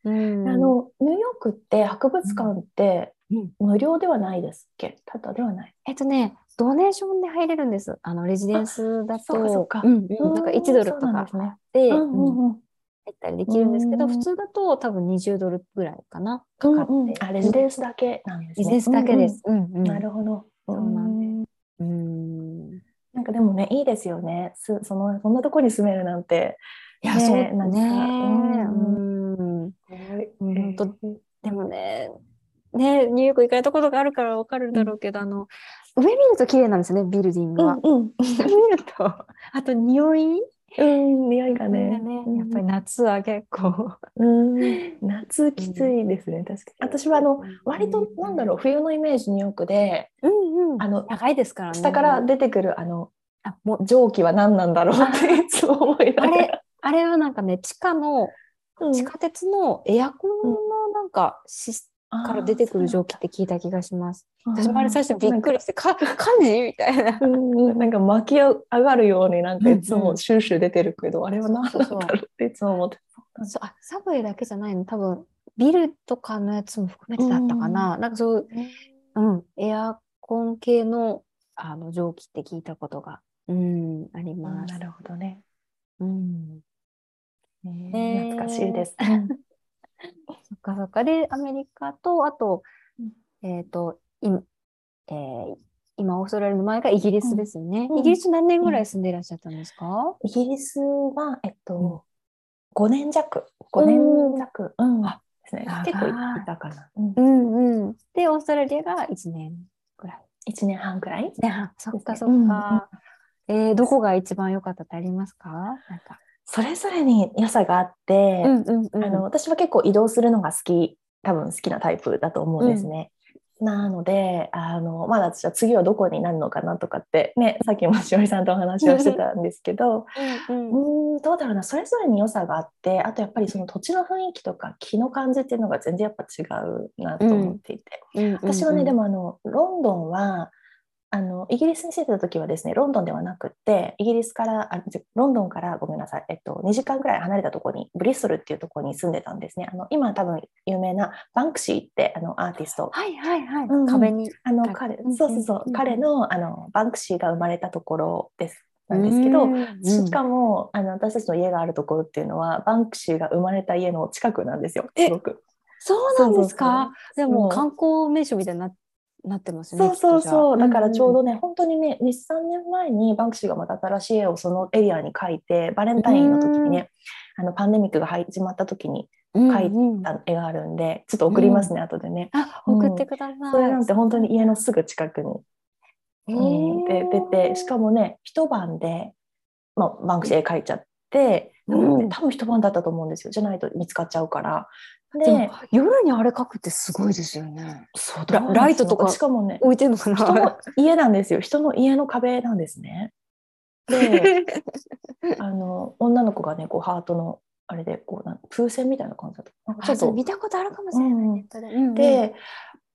うん。あのニューヨークって博物館ってうん。無料ではないですっけ？ただではない。えっとね、ドネーションで入れるんです。あのレジデンスだそうかそうか。と、うんうん。なんか1ドルとかですね。うん。うん入ったりできるんですけど、うん普通だと多分20ドルぐらいかな。かかって。うんうんあレジデンスだけなんですね。レジデンスだけです。うんうんうんうん。なるほど。そうなんんうんなんかでもねいいですよね。すそのそんなとこに住めるなんて。いや、ねえそうなんかね。うんうん。うん本当でもね、ね、ニューヨーク行かれたことがあるからわかるんだろうけど、あの、上見ると綺麗なんですよね、ビルディングは。うん下見ると、あと匂いうん匂いがね。ねやっぱり夏は結構。うん夏きついですね、確かに。私はあの割となんだろう冬のイメージニューヨークでうんうん。あの高いですからね。下から出てくるあのあ、もう、蒸気は何なんだろうっていつも思いながら。あれ、あれはなんかね、地下の、うん地下鉄のエアコンのなんか、しから出てくる蒸気って聞いた気がします。私もあれ最初びっくりして、か、火事みたいな。なんか巻き上がるようになんかいつもシューシュー出てるけど、あれは何なんだろうっていつも思ってそうあサブウェイだけじゃないの？多分ビルとかのやつも含めてだったかな、なんかそういう、うん、エアコン系のあの蒸気って聞いたことがうん、あります。なるほどね。うん、ね懐かしいです。そっかそっか。で、アメリカと、あとうん、えっ、と、いえー今、オーストラリアの前がイギリスですよね。うん。イギリス何年ぐらい住んでいらっしゃったんですか、イギリスは、えっうん。と、5年弱、5年弱、うん、あですね。結構いたかな。うん。うんうん。で、オーストラリアが1年ぐらい。1年半くらい？ね、そっかそうんっか。えーどこが一番良かったってありますか？なんか。それぞれに良さがあって、うんうんうん。あの私は結構移動するのが好き多分好きなタイプだと思うんですね。なのであのまだ私は次はどこになるのかなとかってねさっきもしおりさんとお話をしてたんですけどうんうーんどうだろうなそれぞれに良さがあってあとやっぱりその土地の雰囲気とか気の感じっていうのが全然やっぱ違うなと思っていて、うん。私はね、でも、もあのロンドンはあのイギリスに住んでた時はですねロンドンではなくってイギリスからあロンドンからごめんなさい、えっと、2時間ぐらい離れたところにブリストルっていうところに住んでたんですね。あの今多分有名なバンクシーってあのアーティスト。はいはいはい。うん。うん壁に。はい。あの彼うんそうそうそう、うん彼のあのバンクシーが生まれたところです。なんですけど、しかもあの私たちの家があるところっていうのはバンクシーが生まれた家の近くなんですよ。えすごく。そうなんですか？でも観光名所みたいにななってますね。そうそうそう、だからちょうど。どね、本当にね、2、3年前にバンクシーがまた新しい絵をそのエリアに描いて、バレンタインの時にね、あのパンデミックが始まった時にうん描いうんた絵があるんで、ちょっと送りますね、後でね。あ、送ってください。それなんて本当に家のすぐ近くに、えうんで出て、しかもね、一晩で、まあ、バンクシー絵描いちゃって、うん多分一晩だったと思うんですよ。じゃないと見つかっちゃうから。で夜にあれ書くってすごいですよね。そうラライトとかしかもね、置いてんのか人のな。家なんですよ。人の家の壁なんですね。で、あの女の子がね、こうハートのあれでこうなん風船みたいな感じだった。ちょっとちょっと見たことあるかもしれない。うんネットでうんで、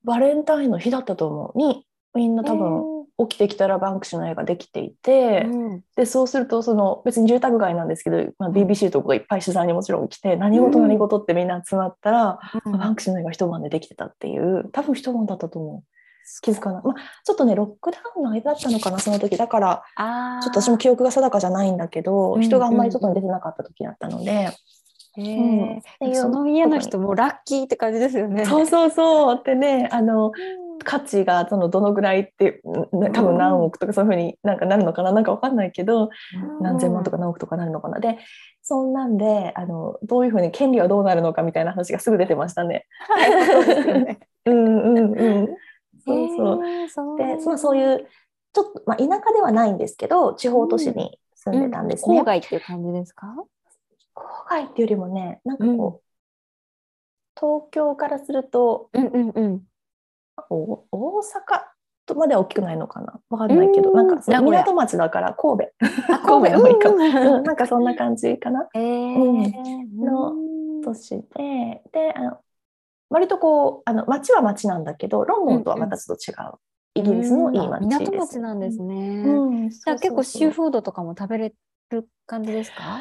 バレンタインの日だったと思うにみんな多分起きてきたらバンクシーの絵ができていて、うん。でそうするとその別に住宅街なんですけど、まあ、BBC とかがいっぱい取材にもちろん来て、何事何事ってみんな集まったら、うん。バンクシーの絵が一晩でできてたっていう多分一晩だったと思う。気づかない。まあ、ちょっとね、ロックダウンの間だったのかな、その時。だから、ちょっと私も記憶が定かじゃないんだけど、うん人があんまり外に出てなかった時だったので、へうん。ー。っていうその家の人もラッキーって感じですよね。そうそうそう。ってね、あの、価値がそのどのぐらいって、ね多分何億とかそういうふうになんかなるのかな、なんかわかんないけど、何千万とか何億とかなるのかな。で、そんなんで、あの、どういうふうに権利はどうなるのかみたいな話がすぐ出てましたね。そ うんうんうん。そうそう。で、まあ、そういうちょっと、まあ、田舎ではないんですけど地方都市に住んでたんですね。郊外っていう感じですか？郊外っていうよりもねなんかこう、東京からするとうんうんうん。お大阪とまでは大きくないのかな？わかんないけど。うん。なんか港町だから神戸。あ 神戸の方がいいかも、うんうんなんかそんな感じかな。えうん。ーのうん。都市で。であの割とこうあの町は町なんだけどロンドンとはまたちょっと違う、イギリスのいい町です。港町なんですね。うん、じゃあ結構シーーフードとかも食べれる感じですか？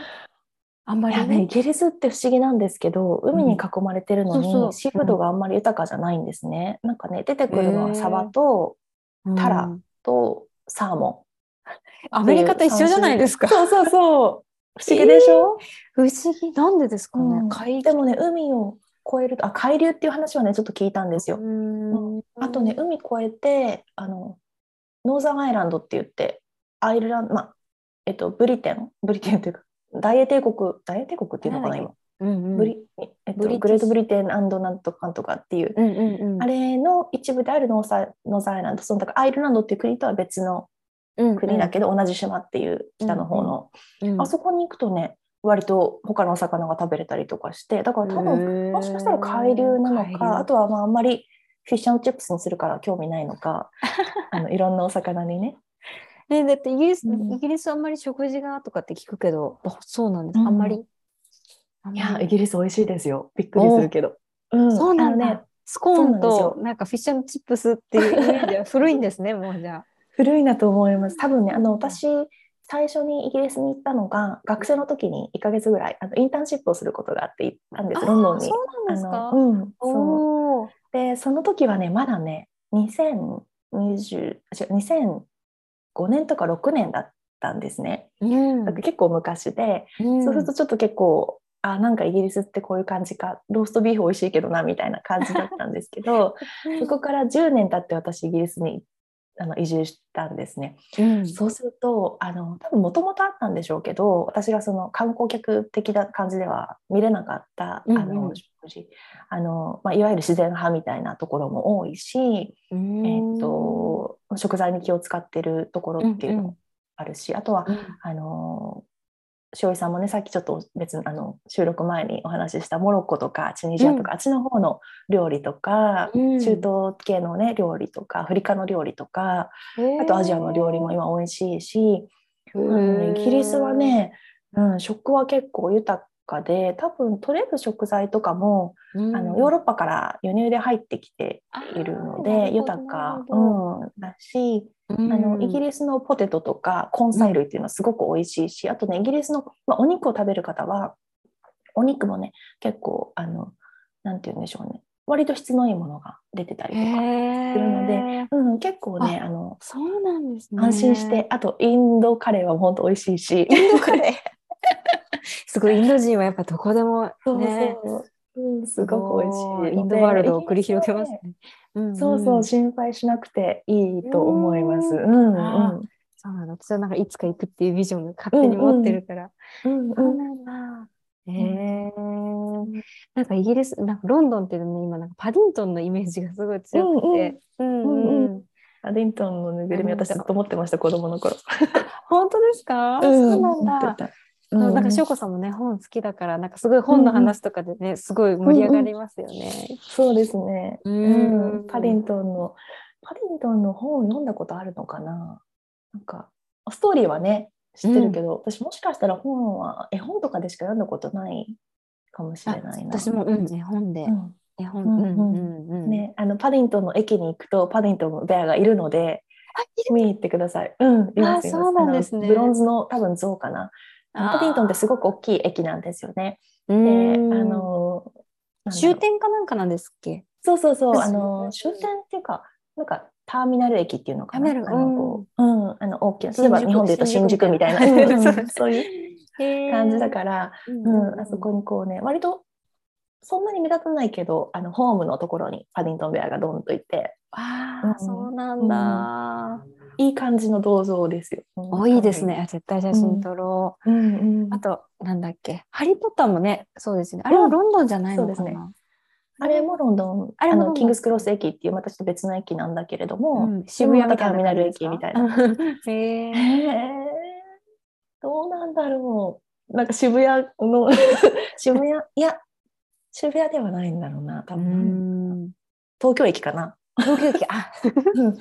あんまりね、イギリスって不思議なんですけど海に囲まれてるのに、そうそう。シーフードがあんまり豊かじゃないんですね。なんかね出てくるのはサバとタラうんとサーモ アメリカと一緒じゃないですか。ン。。そうそうそう。不思議でしょ、不思議。なんでですかね？うん。海でもね海を越えるとあ海流っていう話はねちょっと聞いたんですよ。うん。あとね、海越えてあのノーザンアイランドって言ってアイルランドまあえっとブリテン？ブリテンというか大英帝国大英帝国っていうのかな今、ブリえグレートブリテンなんとかなんとかっていう、あれの一部であるノーサノーザイランドそのだからアイルランドっていう国とは別のうん国だけど、同じ島っていう北の方の、うんあそこに行くとね割と他のお魚が食べれたりとかしてだから多分もしかしたら海流なのかあとはまああんまりフィッシュチップスにするから興味ないのか あのいろんなお魚にねね、だってイギリス、うんイギリスあんまり食事がとかって聞くけど、あそうなんです。うんあんまり？いやイギリス美味しいですよびっくりするけど、うんそうなんだ。ねスコーンとよなんかフィッシュチップスっていうイメージは古いんですね、もうじゃあ。古いなと思います多分ねあの私最初にイギリスに行ったのが学生の時に1ヶ月ぐらいあのインターンシップをすることがあって行ったんですロンドンに。そうなんですか？あのうん、そう。でその時はねまだね2020違う2005年とか6年だったんですね。うんだから結構昔で、うんそうするとちょっと結構あなんかイギリスってこういう感じかローストビーフ美味しいけどなみたいな感じだったんですけど そこから10年経って私イギリスにあの移住したんですね。うん。そうするとあの多分もともとあったんでしょうけど私がその観光客的な感じでは見れなかった、うんうん。あの食事あの、まあ、いわゆる自然派みたいなところも多いし、えー、と食材に気を使ってるところっていうのもあるし、あとはうん。あのしおりさんもねさっきちょっと別にあの収録前にお話ししたモロッコとかチュニジアとか、あっちの方の料理とか、うん。中東系のね料理とかアフリカの料理とかあとアジアの料理も今美味しいし、あのねイギリスはね、うん、食は結構豊かで多分取れる食材とかも、うん。あのヨーロッパから輸入で入ってきているので豊なかうん、だし、うん。あのイギリスのポテトとか根菜類っていうのはすごく美味しいし、あとねイギリスの、まあ、お肉を食べる方はお肉もね結構あのなんて言うんでしょうね。割と質のいいものが出てたりとか、へするのでーうん、結構ねあのそうなんですね。安心して、あとインドカレーは本当美味しいし。インドカレー すごいインド人はやっぱどこでもそうねそう、うん、すごく美味しいインドワールドを繰り広げますね。うんんそうそう、心配しなくていいと思います。うんあうんそうなの。私はなんかいつか行くっていうビジョンが勝手に持ってるから。うんそうなんだ。へえ。なんかイギリス、なんかロンドンっていうのね、今なんかパディントンのイメージがすごい強くて。うんうんうん。パディントンのぬいぐるみうん私ずっと持ってました子供の頃。本当ですか？そうなんだ。うなん。かしょょうこさんもね本好きだからなんかすごい本の話とかでねすごい盛り上がりますよね。そうですね。ううん。ん、パディントンのパディントンの本を読んだことあるのかな？なんかストーリーはね知ってるけど、私もしかしたら本は絵本とかでしか読んだことないかもしれないな。私もうん絵本で、うん。絵本。うんうんうん。うんね、あのパディントンの駅に行くとパディントンのベアがいるので見に行ってください。うん、いますそうなんですね。ブロンズの多分像かな。パディントンってすごく大きい駅なんですよね。うで、んあの終点かなんかなんですっけ？そうそうそう、あの終点っていうか、なんかターミナル駅っていうのかな？あのこううん、あの大きな、例えば日本で言うと新宿みたいな、そういう感じだから、うん、あそこにこうね、割とそんなに目立たないけど、あのホームのところにパディントンベアがドンといて、ああうん。そうなんだ。いい感じの銅像ですよ。うんおいいですね。。あ絶対写真撮ろう。うんうん、あとなんだっけ？ハリーポッターもねそうですね。あれはロンドンじゃないのかそうですねな？あれもロンドン、あれもキングスクロス駅っていうまたちょっと別の駅なんだけれども、うん渋谷ターミナル駅みたいな。へえ。どうなんだろう。なんか渋谷の 渋谷いや渋谷ではないんだろうな多う分、ん。東京駅かな。東京駅あうん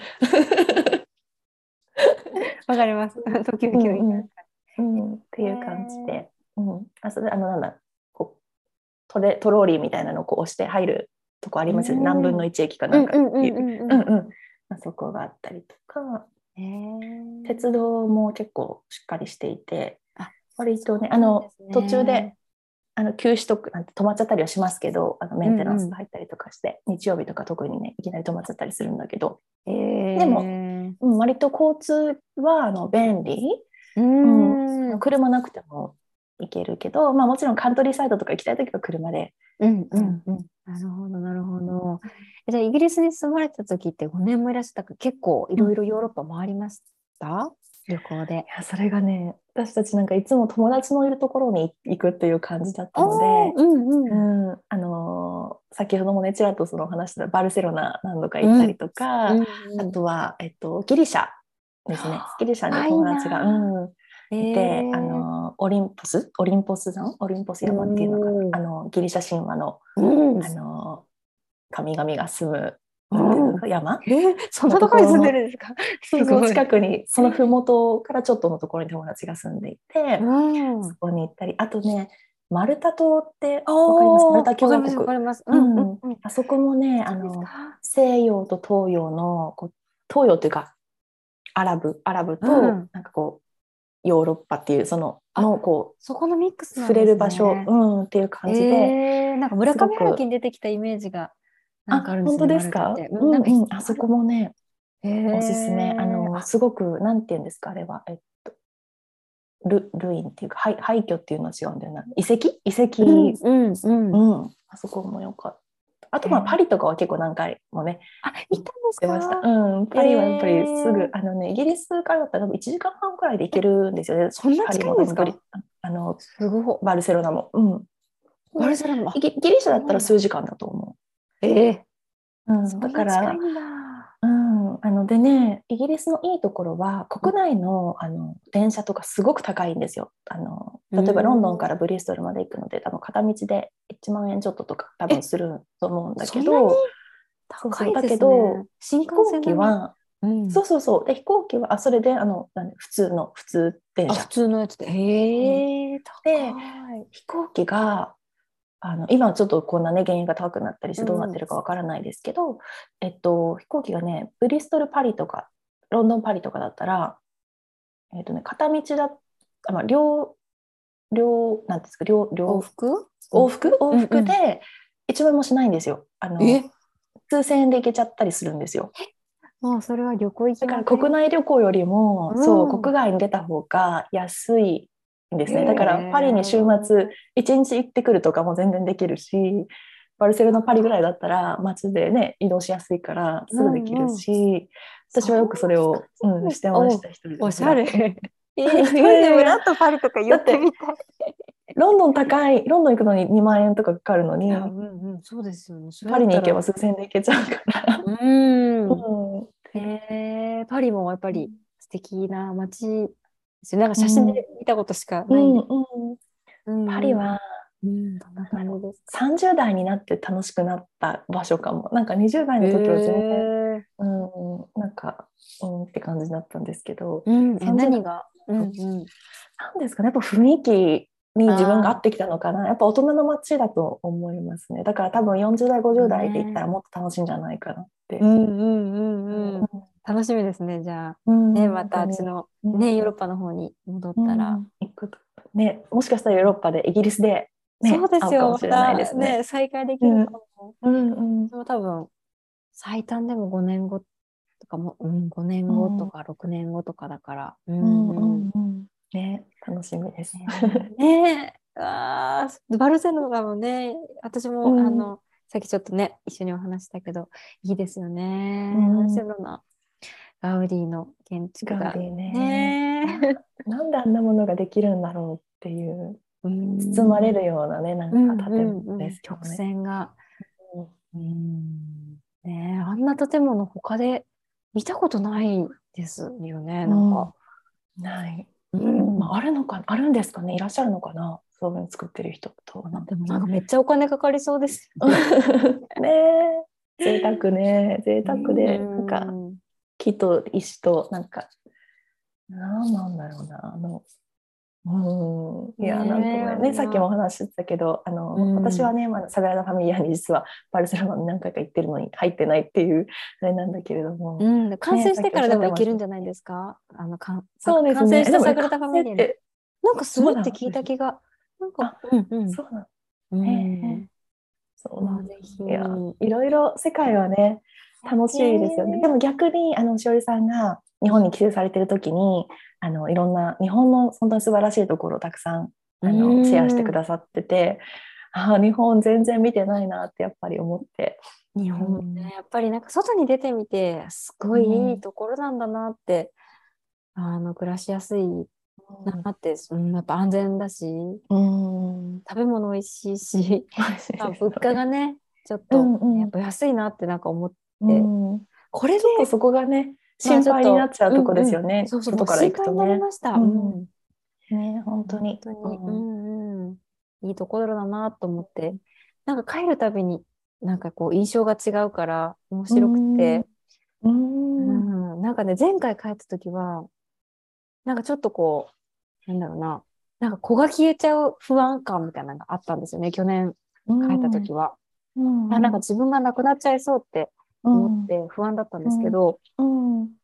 わかります。東京駅うんみうん。っていう感じで、うん、あそれあのなんだこうトレトローリーみたいなのをこう押して入るとこあります？よね、うん何分の1駅かなんかいう、うんうんうんうんうん。うんあそこがあったりとか。へえ。鉄道も結構しっかりしていて。あ割とねあのね途中であの休止とかなんて止まっちゃったりはしますけどあのメンテナンスが入ったりとかして、日曜日とか特にねいきなり止まっちゃったりするんだけど、へえ。でもうん、割と交通はあの便利、うん。うん車なくても行けるけど、まあ、もちろんカントリーサイドとか行きたい時は車で、うんうんうん。なるほどなるほど。えじゃあイギリスに住まれた時って5年もいらっしゃったから結構いろいろヨーロッパ回りました？旅行で。いやそれがね私たちなんかいつも友達のいるところに行くっていう感じだったので。うんうん。うん、あのー先ほどもねちらっとその話したバルセロナ何度か行ったりとか、あとは、えっと、ギリシャですね。ギリシャに友達が、うん、あのーオリンポスオリンポス山？オリンポス山っていうのかうん。なあのギリシャ神話の、うん。あのー神々が住む山？えーそんなところに住んでるんですか？そうそうすごい近くにその麓からちょっとのところに友達が住んでいて、うん。そこに行ったりあとねマルタ島ってわかります？マルタ共和国わかります。わうんかります。うんうん。あそこもねあの西洋と東洋のこう東洋というかアラブアラブと、うんなんかこうヨーロッパっていうそのあのこそこのミックスね触れる場所、うん、っていう感じで、えーなんか村上春樹に出てきたイメージがなんかあるんです本ね。当ですか、うんなんかうんあそこもねへーおすすめあのすごくなんて言うんですかあれは、えっと、ルルインっていうか廃廃墟っていうのは違うんだよな遺跡？遺跡、うんうんうん。うん、あそこも良かった。あとまあパリとかは結構何回もねあ、行ったんです出ました。か。うん、パリはやっぱりすぐ、あのねイギリスからだったら多分1時間半くらいで行けるんですよね。そんな近いんですか？あのすごバルセロナも。うん。い。バルセロナ。イギギリシャだったら数時間だと思ええ。う。うん、だから。うん、あのでね、イギリスのいいところは国内のあの電車とかすごく高いんですよ。あの例えばうんロンドンからブリストルまで行くので、あの片道で1万円ちょっととか多分すると思うんだけど、高いねだけど新幹機は、うん、そうそうそう、で飛行機はあそれであの普通の普通電車あ普通のやつで。へえ、高い。飛行機があの今はちょっとこんなね原因が高くなったりしてどうなってるかわからないですけど、えっと、飛行機がねブリストルパリとかロンドンパリとかだったら、えっとね、片道だあ、まあ、両両なんですか両両往復？往復？往うん復で1万円もしないんですよ。あのえ？数千円で行けちゃったりするんですよ。もうそれは旅行行きだから国内旅行よりも、うん。そう国外に出た方が安いんですね。だからパリに週末1日行ってくるとかも全然できるし、バルセロナパリぐらいだったら街でね移動しやすいからすぐできるし、私はよくそれを、そううん、してました一人で。おしゃれ。一人でブラッとパリとか寄ってみたい。ロンドン高い、ロンドン行くのに2万円とかかかるのに、うんうん、そうですよね。パリに行けばそ数千円で行けちゃうから。うん。うんへえパリもやっぱり素敵な街ですよ。なんか写真で見たことしかない。うんうんうんパリ、はうん、どんな感じです？か。30代になって楽しくなった場所かも。なんか20代の時は全然、へえうん、なんか、うんって感じだったんですけど、うん、え30何が、うんうん、なんですかね、やっぱ雰囲気に自分が合ってきたのかな。やっぱ大人の街だと思いますね。だから多分40代、50代で行ったらもっと楽しいんじゃないかなって。うんうんうんうん。楽しみですね。じゃあ、うんね、またあっちの、の、ね、ヨーロッパの方に戻ったら。うん行くとね、もしかしたらヨーロッパでイギリスで、ね、そうですよ。またですね。ね、再会できるかも。うんうんでも多分、最短でも5年後とかも、うん、5年後とか6年後とかだから。ううんんううんんうんね、楽しみです。ねえ、あーバルセロナもね、私も、うんあの、さっきちょっとね、一緒にお話したけど、いいですよね。うんバルセロナ、ガウディの建築が。ねねなんであんなものができるんだろうっていうえ包まれるようなね、なんか建物ですよ曲ね。線が。うんうんねえ、あんな建物他で見たことないですよね、なんか。ない。うんまあ、あるのかあるんですかねいらっしゃるのかなそういうの作ってる人と。でもなんかめっちゃお金かかりそうですよね。贅沢ね贅沢でうんなんか木と石となんかなんなんだろうな。あのうん。いやなんともね。さっきもお話ししてたけどあの、うん。私はね、まあ、サグラダ・ファミリアに実はバルセロナに何回か行ってるのに入ってないっていうあれなんだけれども、うん、完成してからでもさっきおっしゃってました。いけるんじゃないですか？あのかんそうですね。完成したサグラダ・ファミリアに。えなんかするって聞いた気が。なんか、うんうん。そうなん。うん。えそうまなんあぜひ。いやいろいろ世界はね楽しいですよね。でも逆にあのしおりさんが日本に帰省されてる時にあのいろんな日本の本当に素晴らしいところをたくさんあうん。のシェアしてくださってて、ああ日本全然見てないなってやっぱり思って。日本うん。ね、やっぱりなんか外に出てみて、すごいいいところなんだなって、あの、暮らしやすいなって、うん、やっぱ安全だし、うん、食べ物美味しいし、まあ、物価がね、ちょっと、うんうん。やっぱ安いなってなんか思って、うん。これでちょっとそこがね心配になっちゃうとこですよね。そうそう、外から行くと心配になりね。ました。うん。うん。ね本当に。本当に、ううんんうん、いいところだなと思って、なんか帰るたびに、なんかこう印象が違うから面白くて、うん。うん、なんかね、前回帰った時は、なんかちょっとこう、なんだろうな、なんか子が消えちゃう不安感みたいなのがあったんですよね、去年帰った時は。うん。あなんか自分がなくなっちゃいそうって思って不安だったんですけど、うん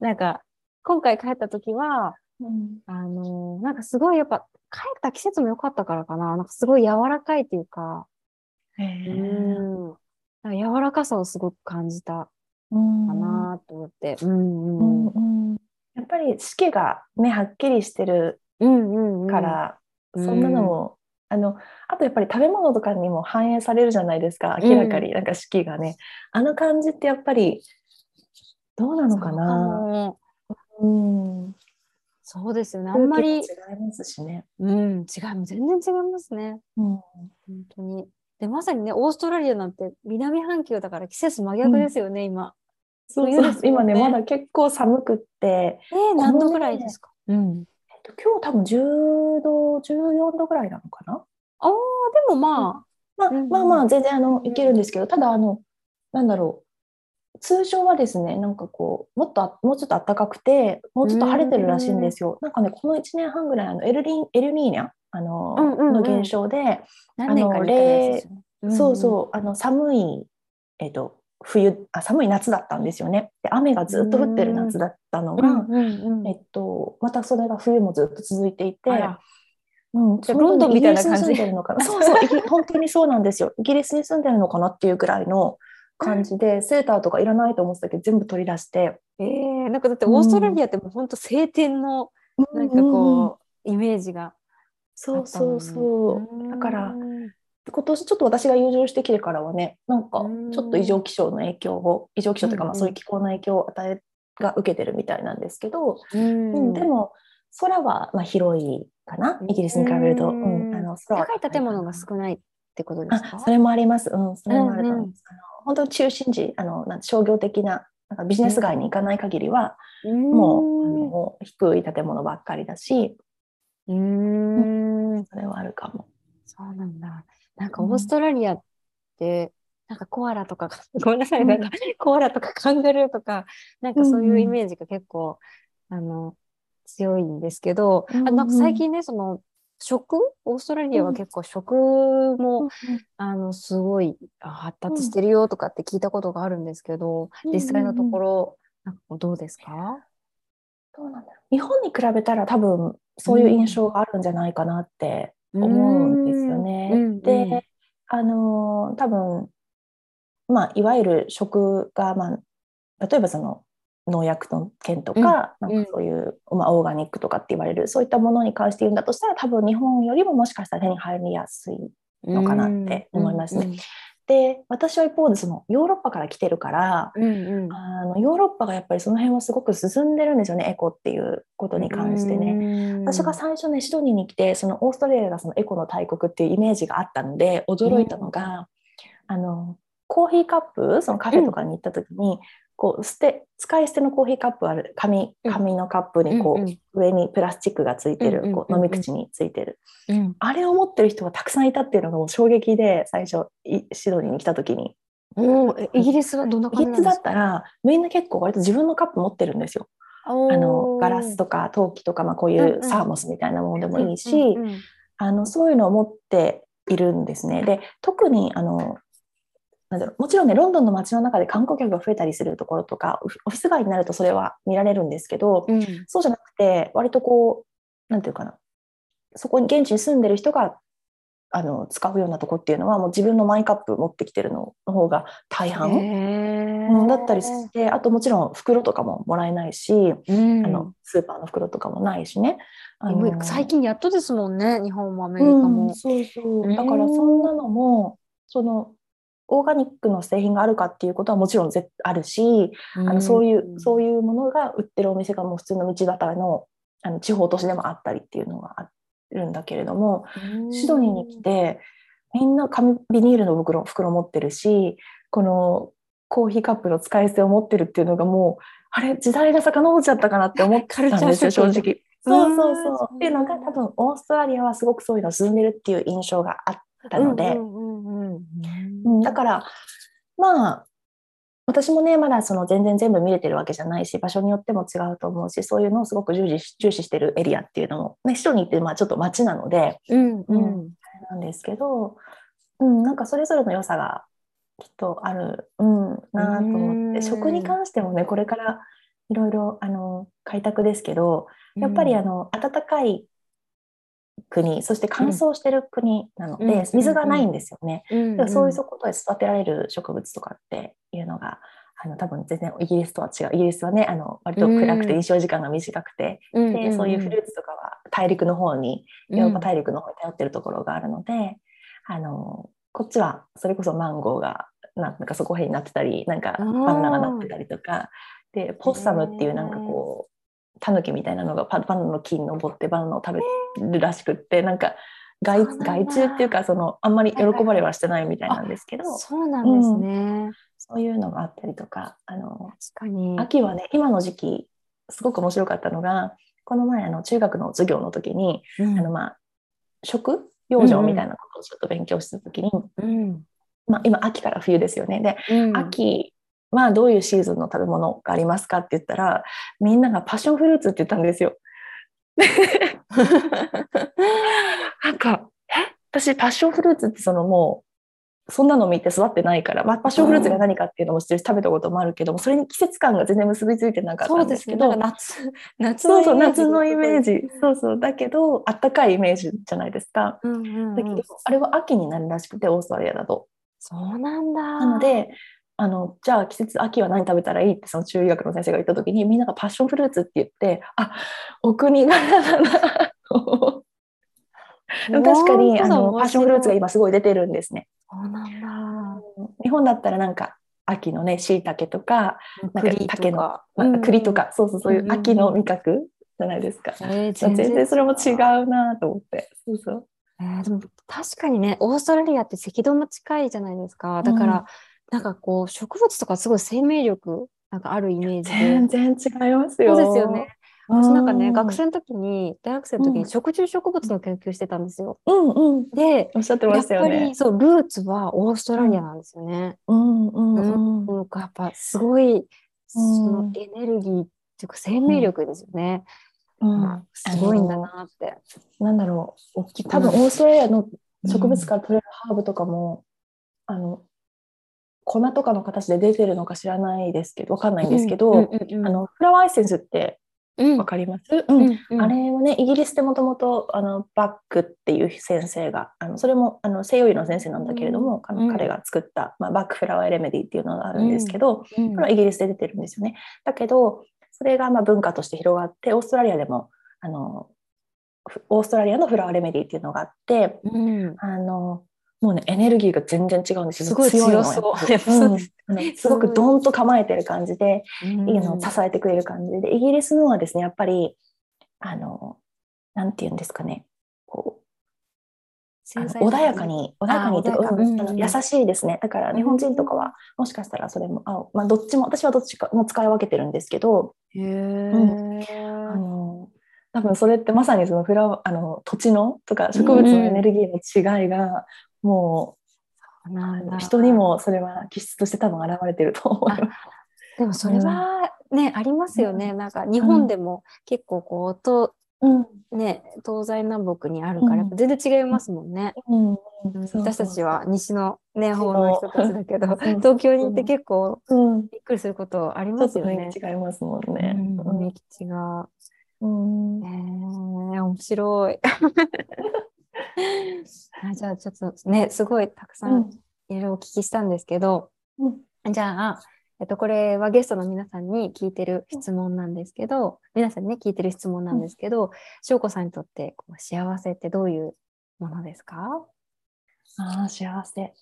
なんか今回帰った時は、うんあのーなんかすごいやっぱ帰った季節も良かったからかな、なんかすごい柔らかいっていうか、へうえん、なんか柔らかさをすごく感じたうんかなと思って、うん。ううんん。うんり四季がねはっきりしてるうんうんうんから、うん。そんなのも、あのあとやっぱり食べ物とかにも反映されるじゃないですか明らかに。なんか四季がね、あの感じってやっぱりどうなのかな？も。うん。そうですよね。あんまり、違いますしね、うん、違う。全然違いますね。うん、本当に。でまさにねオーストラリアなんて南半球だから季節真逆ですよね、今。そう冬ですよね。今ねまだ結構寒くって、えー、何度ぐらいですか？うんえっと、今日多分10度14度ぐらいなのかな？ああでもままあ、うんうん。まあまあ全然あのいけるんですけど、ただあのなんだろう通常はですねなんかこうもっとあもうちょっと暖かくてもうちょっと晴れてるらしいんですよ。なんかねこの1年半ぐらいあのエルリンエルニーニャあの、うんうんうん。の現象で、あ何年かにね。そうそうあの寒いえっと冬あ寒い夏だったんですよね。で雨がずっと降ってる夏だったのが、うんうんうんえっとまたそれが冬もずっと続いていて。うん、じゃあロンドンみたいな感じでるのかな？そうそう、本当にそうなんですよ。イギリスに住んでるのかなっていうぐらいの感じで、セーターとかいらないと思ってたけど、全部取り出して。えー、なんかだってオーストラリアってもう本当晴天のなんかこう、イメージがそうそうそう。うだから今年ちょっと私が移住してきてからはね、なんかうん。ちょっと異常気象の影響を、異常気象というか、まあうんうん。そういう気候の影響を与えが受けてるみたいなんですけど、うん。うんでも空はまあ広いかな、イギリスに比べると。ううん。ん、あの空は高い建物が少ないってことですか？あそれもあります。うん、それもあると思います。うんうん。あの本当に中心地、あのなんて商業的ななんかビジネス街に行かない限りは、もうあの低い建物ばっかりだし、うーんそれはあるかも。そうなんだ。なんかうん。オーストラリアって、なんかコアラとか、ごめんなさい、うん。なんかコアラとかカンガルーとか、なんかそういうイメージが結構、あの、強いんですけど、うんうん。あなんか最近ね、その、食？オーストラリアは結構食も、あの、すごいあ発達してるよとかって聞いたことがあるんですけど、うん。実際のところ、なんかどうですか？どうなんだろう。日本に比べたら多分そういう印象があるんじゃないかなって思うんですよね。うんうん。で、あの多分まあいわゆる食がまあ例えばその農薬の件とか、うん。なんかそういう、まあ、オーガニックとかって言われるそういったものに関して言うんだとしたら多分日本よりももしかしたら手に入りやすい。のかなって思いますねで私は一方でそのヨーロッパから来てるからうんうん。あのヨーロッパがやっぱりその辺はすごく進んでるんですよねエコっていうことに関してね。ね私が最初ねシドニーに来てそのオーストラリアがそのエコの大国っていうイメージがあったので驚いたのが、あのコーヒーカップそのカフェとかに行った時に、こう捨て使い捨てのコーヒーカップある紙うん。紙のカップにこう、うんうん。上にプラスチックがついてる、うんうんこう飲み口についてる、うん。あれを持ってる人がたくさんいたっていうのがもう衝撃で最初いシドニーに来た時に。おイギリスはどんなイギリスだったらみんな結構割と自分のカップ持ってるんですよ。あのガラスとか陶器とか、まあ、こういうんうん。うサーモスみたいなものでもいいし、うんうんうん。あのそういうのを持っているんですね。で特にあのなんだろうもちろんねロンドンの街の中で観光客が増えたりするところとかオフィス街になるとそれは見られるんですけど、うん。そうじゃなくて割とこうなんていうかなそこに現地に住んでる人があの使うようなとこっていうのはもう自分のマイカップ持ってきてるのの方が大半、だったりしてあともちろん袋とかももらえないし、うん。あのスーパーの袋とかもないしね。あの最近やっとですもんね日本もアメリカうん、も。そうそう。うんだからそんなのもそのオーガニックの製品があるかっていうことはもちろんぜあるし、あのそういうそういうものが売ってるお店がもう普通の道端のあの地方都市でもあったりっていうのがあるんだけれども、うん。シドニーに来てみんな紙ビニールの袋袋持ってるしこのコーヒーカップの使い捨てを持ってるっていうのがもうあれ時代が遡っちゃったかなって思ったんですよ正直。そうそうう。んそう。っていうのが多分オーストラリアはすごくそういうの進んでるっていう印象があったので、うんうんうんうんうん。だからまあ私もねまだその全然全部見れてるわけじゃないし場所によっても違うと思うしそういうのをすごく重視し重視してるエリアっていうのも、ね、シドニーってまあちょっと街なのでうんううん。んなんですけど、うん、なんかそれぞれの良さがきっとある、うん、なと思って。うん。食に関してもねこれからいろいろあの開拓ですけどやっぱりあの暖かい国そして乾燥してる国なのうん。で水がないんですよね。うん。だからそういうところで育てられる植物とかっていうのがあの多分全然イギリスとは違う。イギリスはねあの割と暗くてうん。日照時間が短くて、うん。でそういうフルーツとかは大陸の方にヨーロッパ大陸の方に頼ってるところがあるので、あのこっちはそれこそマンゴーがなんかそこへんになってたりなんかバナナがなってたりとか。でポッサムっていうなんかこうタヌキみたいなのがパバナナの木に登ってバナナを食べるらしくってなんか害害虫っていうかそのあんまり喜ばれはしてないみたいなんですけど、そうなんですね。そういうのがあったりとかあの。秋はね今の時期すごく面白かったのがこの前あの中学の授業の時に、うん。あのまあ食養生みたいなことをちょっと勉強してた時に、うん。まあ、今秋から冬ですよね。で、うん秋はどういうシーズンの食べ物がありますかって言ったらみんながパッションフルーツって言ったんですよ。なんかえ？私パッションフルーツってそのもうそんなの見て育ってないから、まあ、パッションフルーツが何かっていうのも知ってるし食べたこともあるけどもそれに季節感が全然結びついてなかったそうんですすけど夏夏のイメージそうそうだけどあったかいイメージじゃないですか。うんうんだけどうん。あれは秋になるらしくてオーストラリアだと。そうなんだ。なのであのじゃあ季節秋は何食べたらいいってその中医学の先生が言った時にみんながパッションフルーツって言ってあお国柄だな確かにあのパッションフルーツが今すごい出てるんですね。日本だったらなんか秋のねしいたけとかなんか栗竹の、栗とか、そうそうそういう秋の味覚じゃないですか。えー全然それも違うなと思って。そうそうえーでも確かにね、オーストラリアって赤道も近いじゃないですか。だから、なんかこう、植物とかすごい生命力なんかあるイメージで。全然違いますよ。そうですよね。私なんかね、う学生の時に、大学生の時うんに食虫植物の研究してたんですよ。うんうん。で、おっしゃってまやっぱしたよねり。そう、ルーツはオーストラリアなんですよね。うんうんうん。なんかやっぱすごい、そのエネルギーっていうか生命力ですよね。うんすごいんだなって。なんだろう。多分オーストラリアの植物から取れるハーブとかも、あの粉とかの形で出てるのか知らないですけど、わかんないんですけど、うんうんうんうん。あのフラワーエッセンスってうん。わかります？ううんんうん。あれをね、イギリスでもともとあのバックっていう先生が、あのそれもあの西洋医の先生なんだけれども、あのうん。彼が作った、まあ、バックフラワーレメディっていうのがあるんですけど、うん。これはイギリスで出てるんですよね。だけど、それがまあ文化として広がって、オーストラリアでもあのふオーストラリアのフラワーレメディっていうのがあって、うん。あのもうね、エネルギーが全然違うんですよ。すごい強のそう。すごくドンと構えてる感じで、うん。いいのを支えてくれる感じで、イギリスのはですね、やっぱり、あの、なんて言うんですかね、こう、穏やかに、穏やかにというか。うん優しいですね。だから日本人とかは、もしかしたらそれも合う。まあ、どっちも、私はどっちかも使い分けてるんですけど、へん。ーあの、多分それってまさにそのフラあの、土地のとか植物のエネルギーの違いが、もう、人にもそれは気質として多分現れてると思います。でもそれはね、ありますよね。なんか日本でも結構こう、とうん。ね、東西南北にあるから、全然違いますもんね。私たちは西のね、方の人たちだけど、東京に行って結構うん。びっくりすることありますよね違いますもんね。うん雰囲気違う。うんえー、面白い。あじゃあちょっとね、すごいたくさんいろいろお聞きしたんですけど、うん。じゃあ、えっと、これはゲストの皆さんに聞いてる質問なんですけど、皆さんにね、聞いてる質問なんですけど、翔子さんにとってこう幸せってどういうものですか？ああ、幸せ。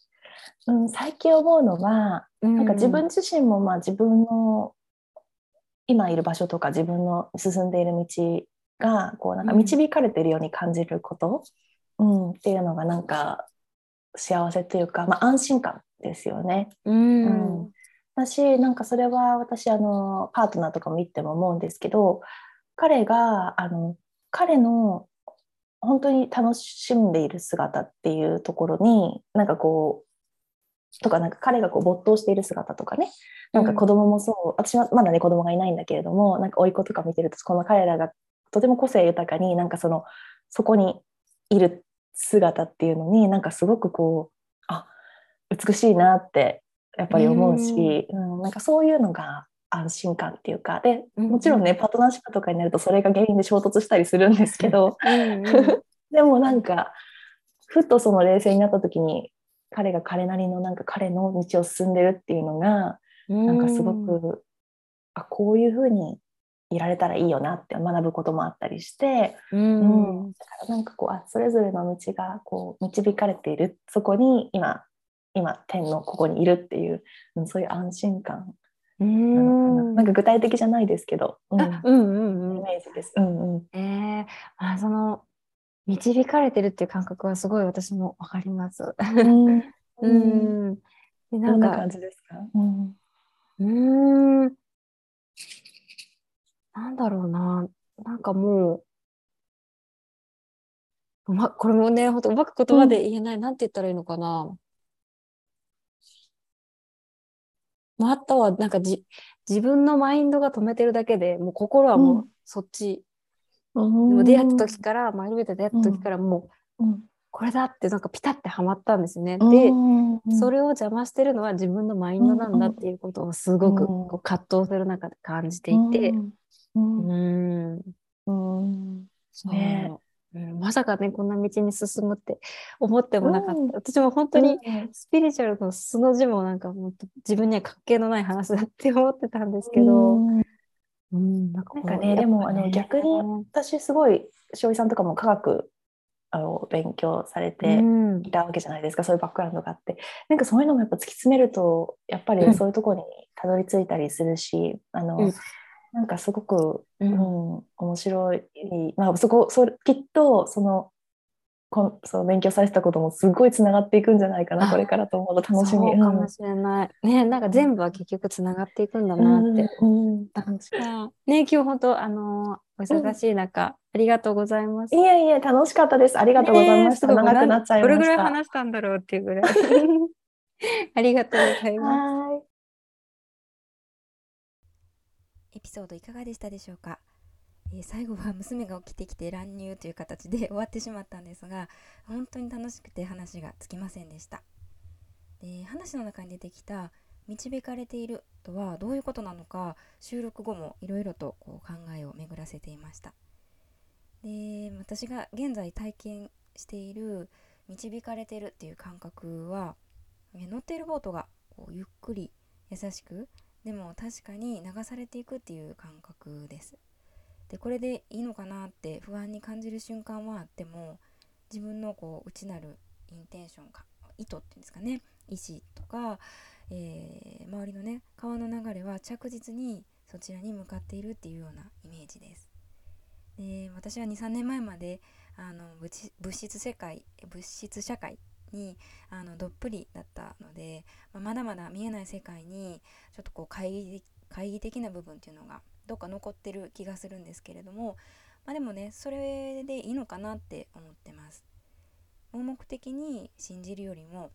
うん、最近思うのは、ななんか自分自身もまあ自分の今いる場所とか自分の進んでいる道がこうなんか導かれているように感じること、うん。っていうのがなんか幸せというか、まあ、安心感ですよね。うん、うん。私なんかそれは私あのパートナーとかも言っても思うんですけど彼があの彼の本当に楽しんでいる姿っていうところになんかこうとかなんか彼がこう没頭している姿とかね。なんか子供もそう、私はまだね子供がいないんだけれどもなんか甥っ子とか見てるとこの彼らがとても個性豊かになんかそのそこにいる姿っていうのになんかすごくこうあ美しいなってやっぱり思うし、うん。なんかそういうのが安心感っていうかでもちろんね、パートナーシップとかになるとそれが原因で衝突したりするんですけど でもなんかふっとその冷静になった時に彼が彼なりのなんか彼の道を進んでるっていうのがなんかすごくあこういうふうにいられたらいいよなって学ぶこともあったりして、うん。うん。だからなんかこうあそれぞれの道がこう導かれているそこに今今天のここにいるっていう、うんそういう安心感うなのかな,、ん。なんか具体的じゃないですけど、うん。あうんうんイうん。メージです。うんうん。えー、あその導かれてるっていう感覚はすごい私もわかります。うん。う うん。ん。でどなんんかな感じですか、うん。うーん。なんだろうな。なんかもう、うま、これもね、ほんとうまく言葉で言えない。なんて言ったらいいのかな。まあ、あとは、なんかじ、自分のマインドが止めてるだけで、もう心はもううそっち。うんでも出会った時から、マイルベータ出会った時からもう、うんこれだってなんかピタってはまったんですね。うんで、うんそれを邪魔してるのは自分のマインドなんだっていうことをすごくうんこう葛藤する中で感じていて、うんうん、うん。そう。ね。うん。まさかね、こんな道に進むって思ってもなかった。うん。私も本当にうん。スピリチュアルの素の字もなんかもっと自分には関係のない話だって思ってたんですけど、うん。うん、なんかなんかこうやっぱね。でもあの逆に私すごいしおりさんとかも科学あの勉強されてうん。いたわけじゃないですか、そういうバックグラウンドがあって。なんかそういうのもやっぱ突き詰めるとやっぱうん。りそういうところにたどり着いたりするし、あのうんなんかすごく、ううんん、面白い、まあ、そこそれきっとそのこんその勉強されてたこともすごいつながっていくんじゃないかなあこれからと思うと楽しみ。かもしれない。ね、なんか全部は結局つながっていくんだなって。うんうん楽しあね、今日本当、あのーお忙しい中、ありがとうございます。いえいえ楽しかったです。ありがとうございました。ね長くなっちゃいました。どれぐらい話したんだろうっていうぐらい。ありがとうございます。エピソードいかがでしたでしょうか、えー最後は娘が起きてきて乱入という形で終わってしまったんですが本当に楽しくて話がつきませんでした。で話の中に出てきた「導かれている」とはどういうことなのか収録後もいろいろとこう考えを巡らせていました。で私が現在体験している「導かれている」っていう感覚は乗っているボートがこうゆっくり優しくでも確かに流されていくっていう感覚です。でこれでいいのかなって不安に感じる瞬間はあっても自分のこう内なるインテンションか意図っていうんですかね意思とか、えー周りのね川の流れは着実にそちらに向かっているっていうようなイメージです。で私は23年前まであの物質物質世界物質社会にあのどっぷりだったので、まあまだまだ見えない世界にちょっとこう懐疑懐疑的な部分っていうのがどっか残ってる気がするんですけれども、まあ、でもねそれでいいのかなって思ってます。盲目的に信じるよりも、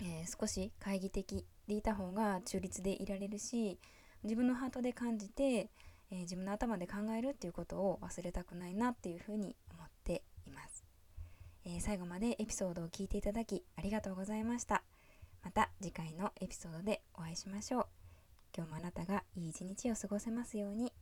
えー少し懐疑的でいた方が中立でいられるし自分のハートで感じて、えー自分の頭で考えるっていうことを忘れたくないなっていうふうに思っています。えー最後までエピソードを聞いていただきありがとうございました。また次回のエピソードでお会いしましょう。今日もあなたがいい一日を過ごせますように。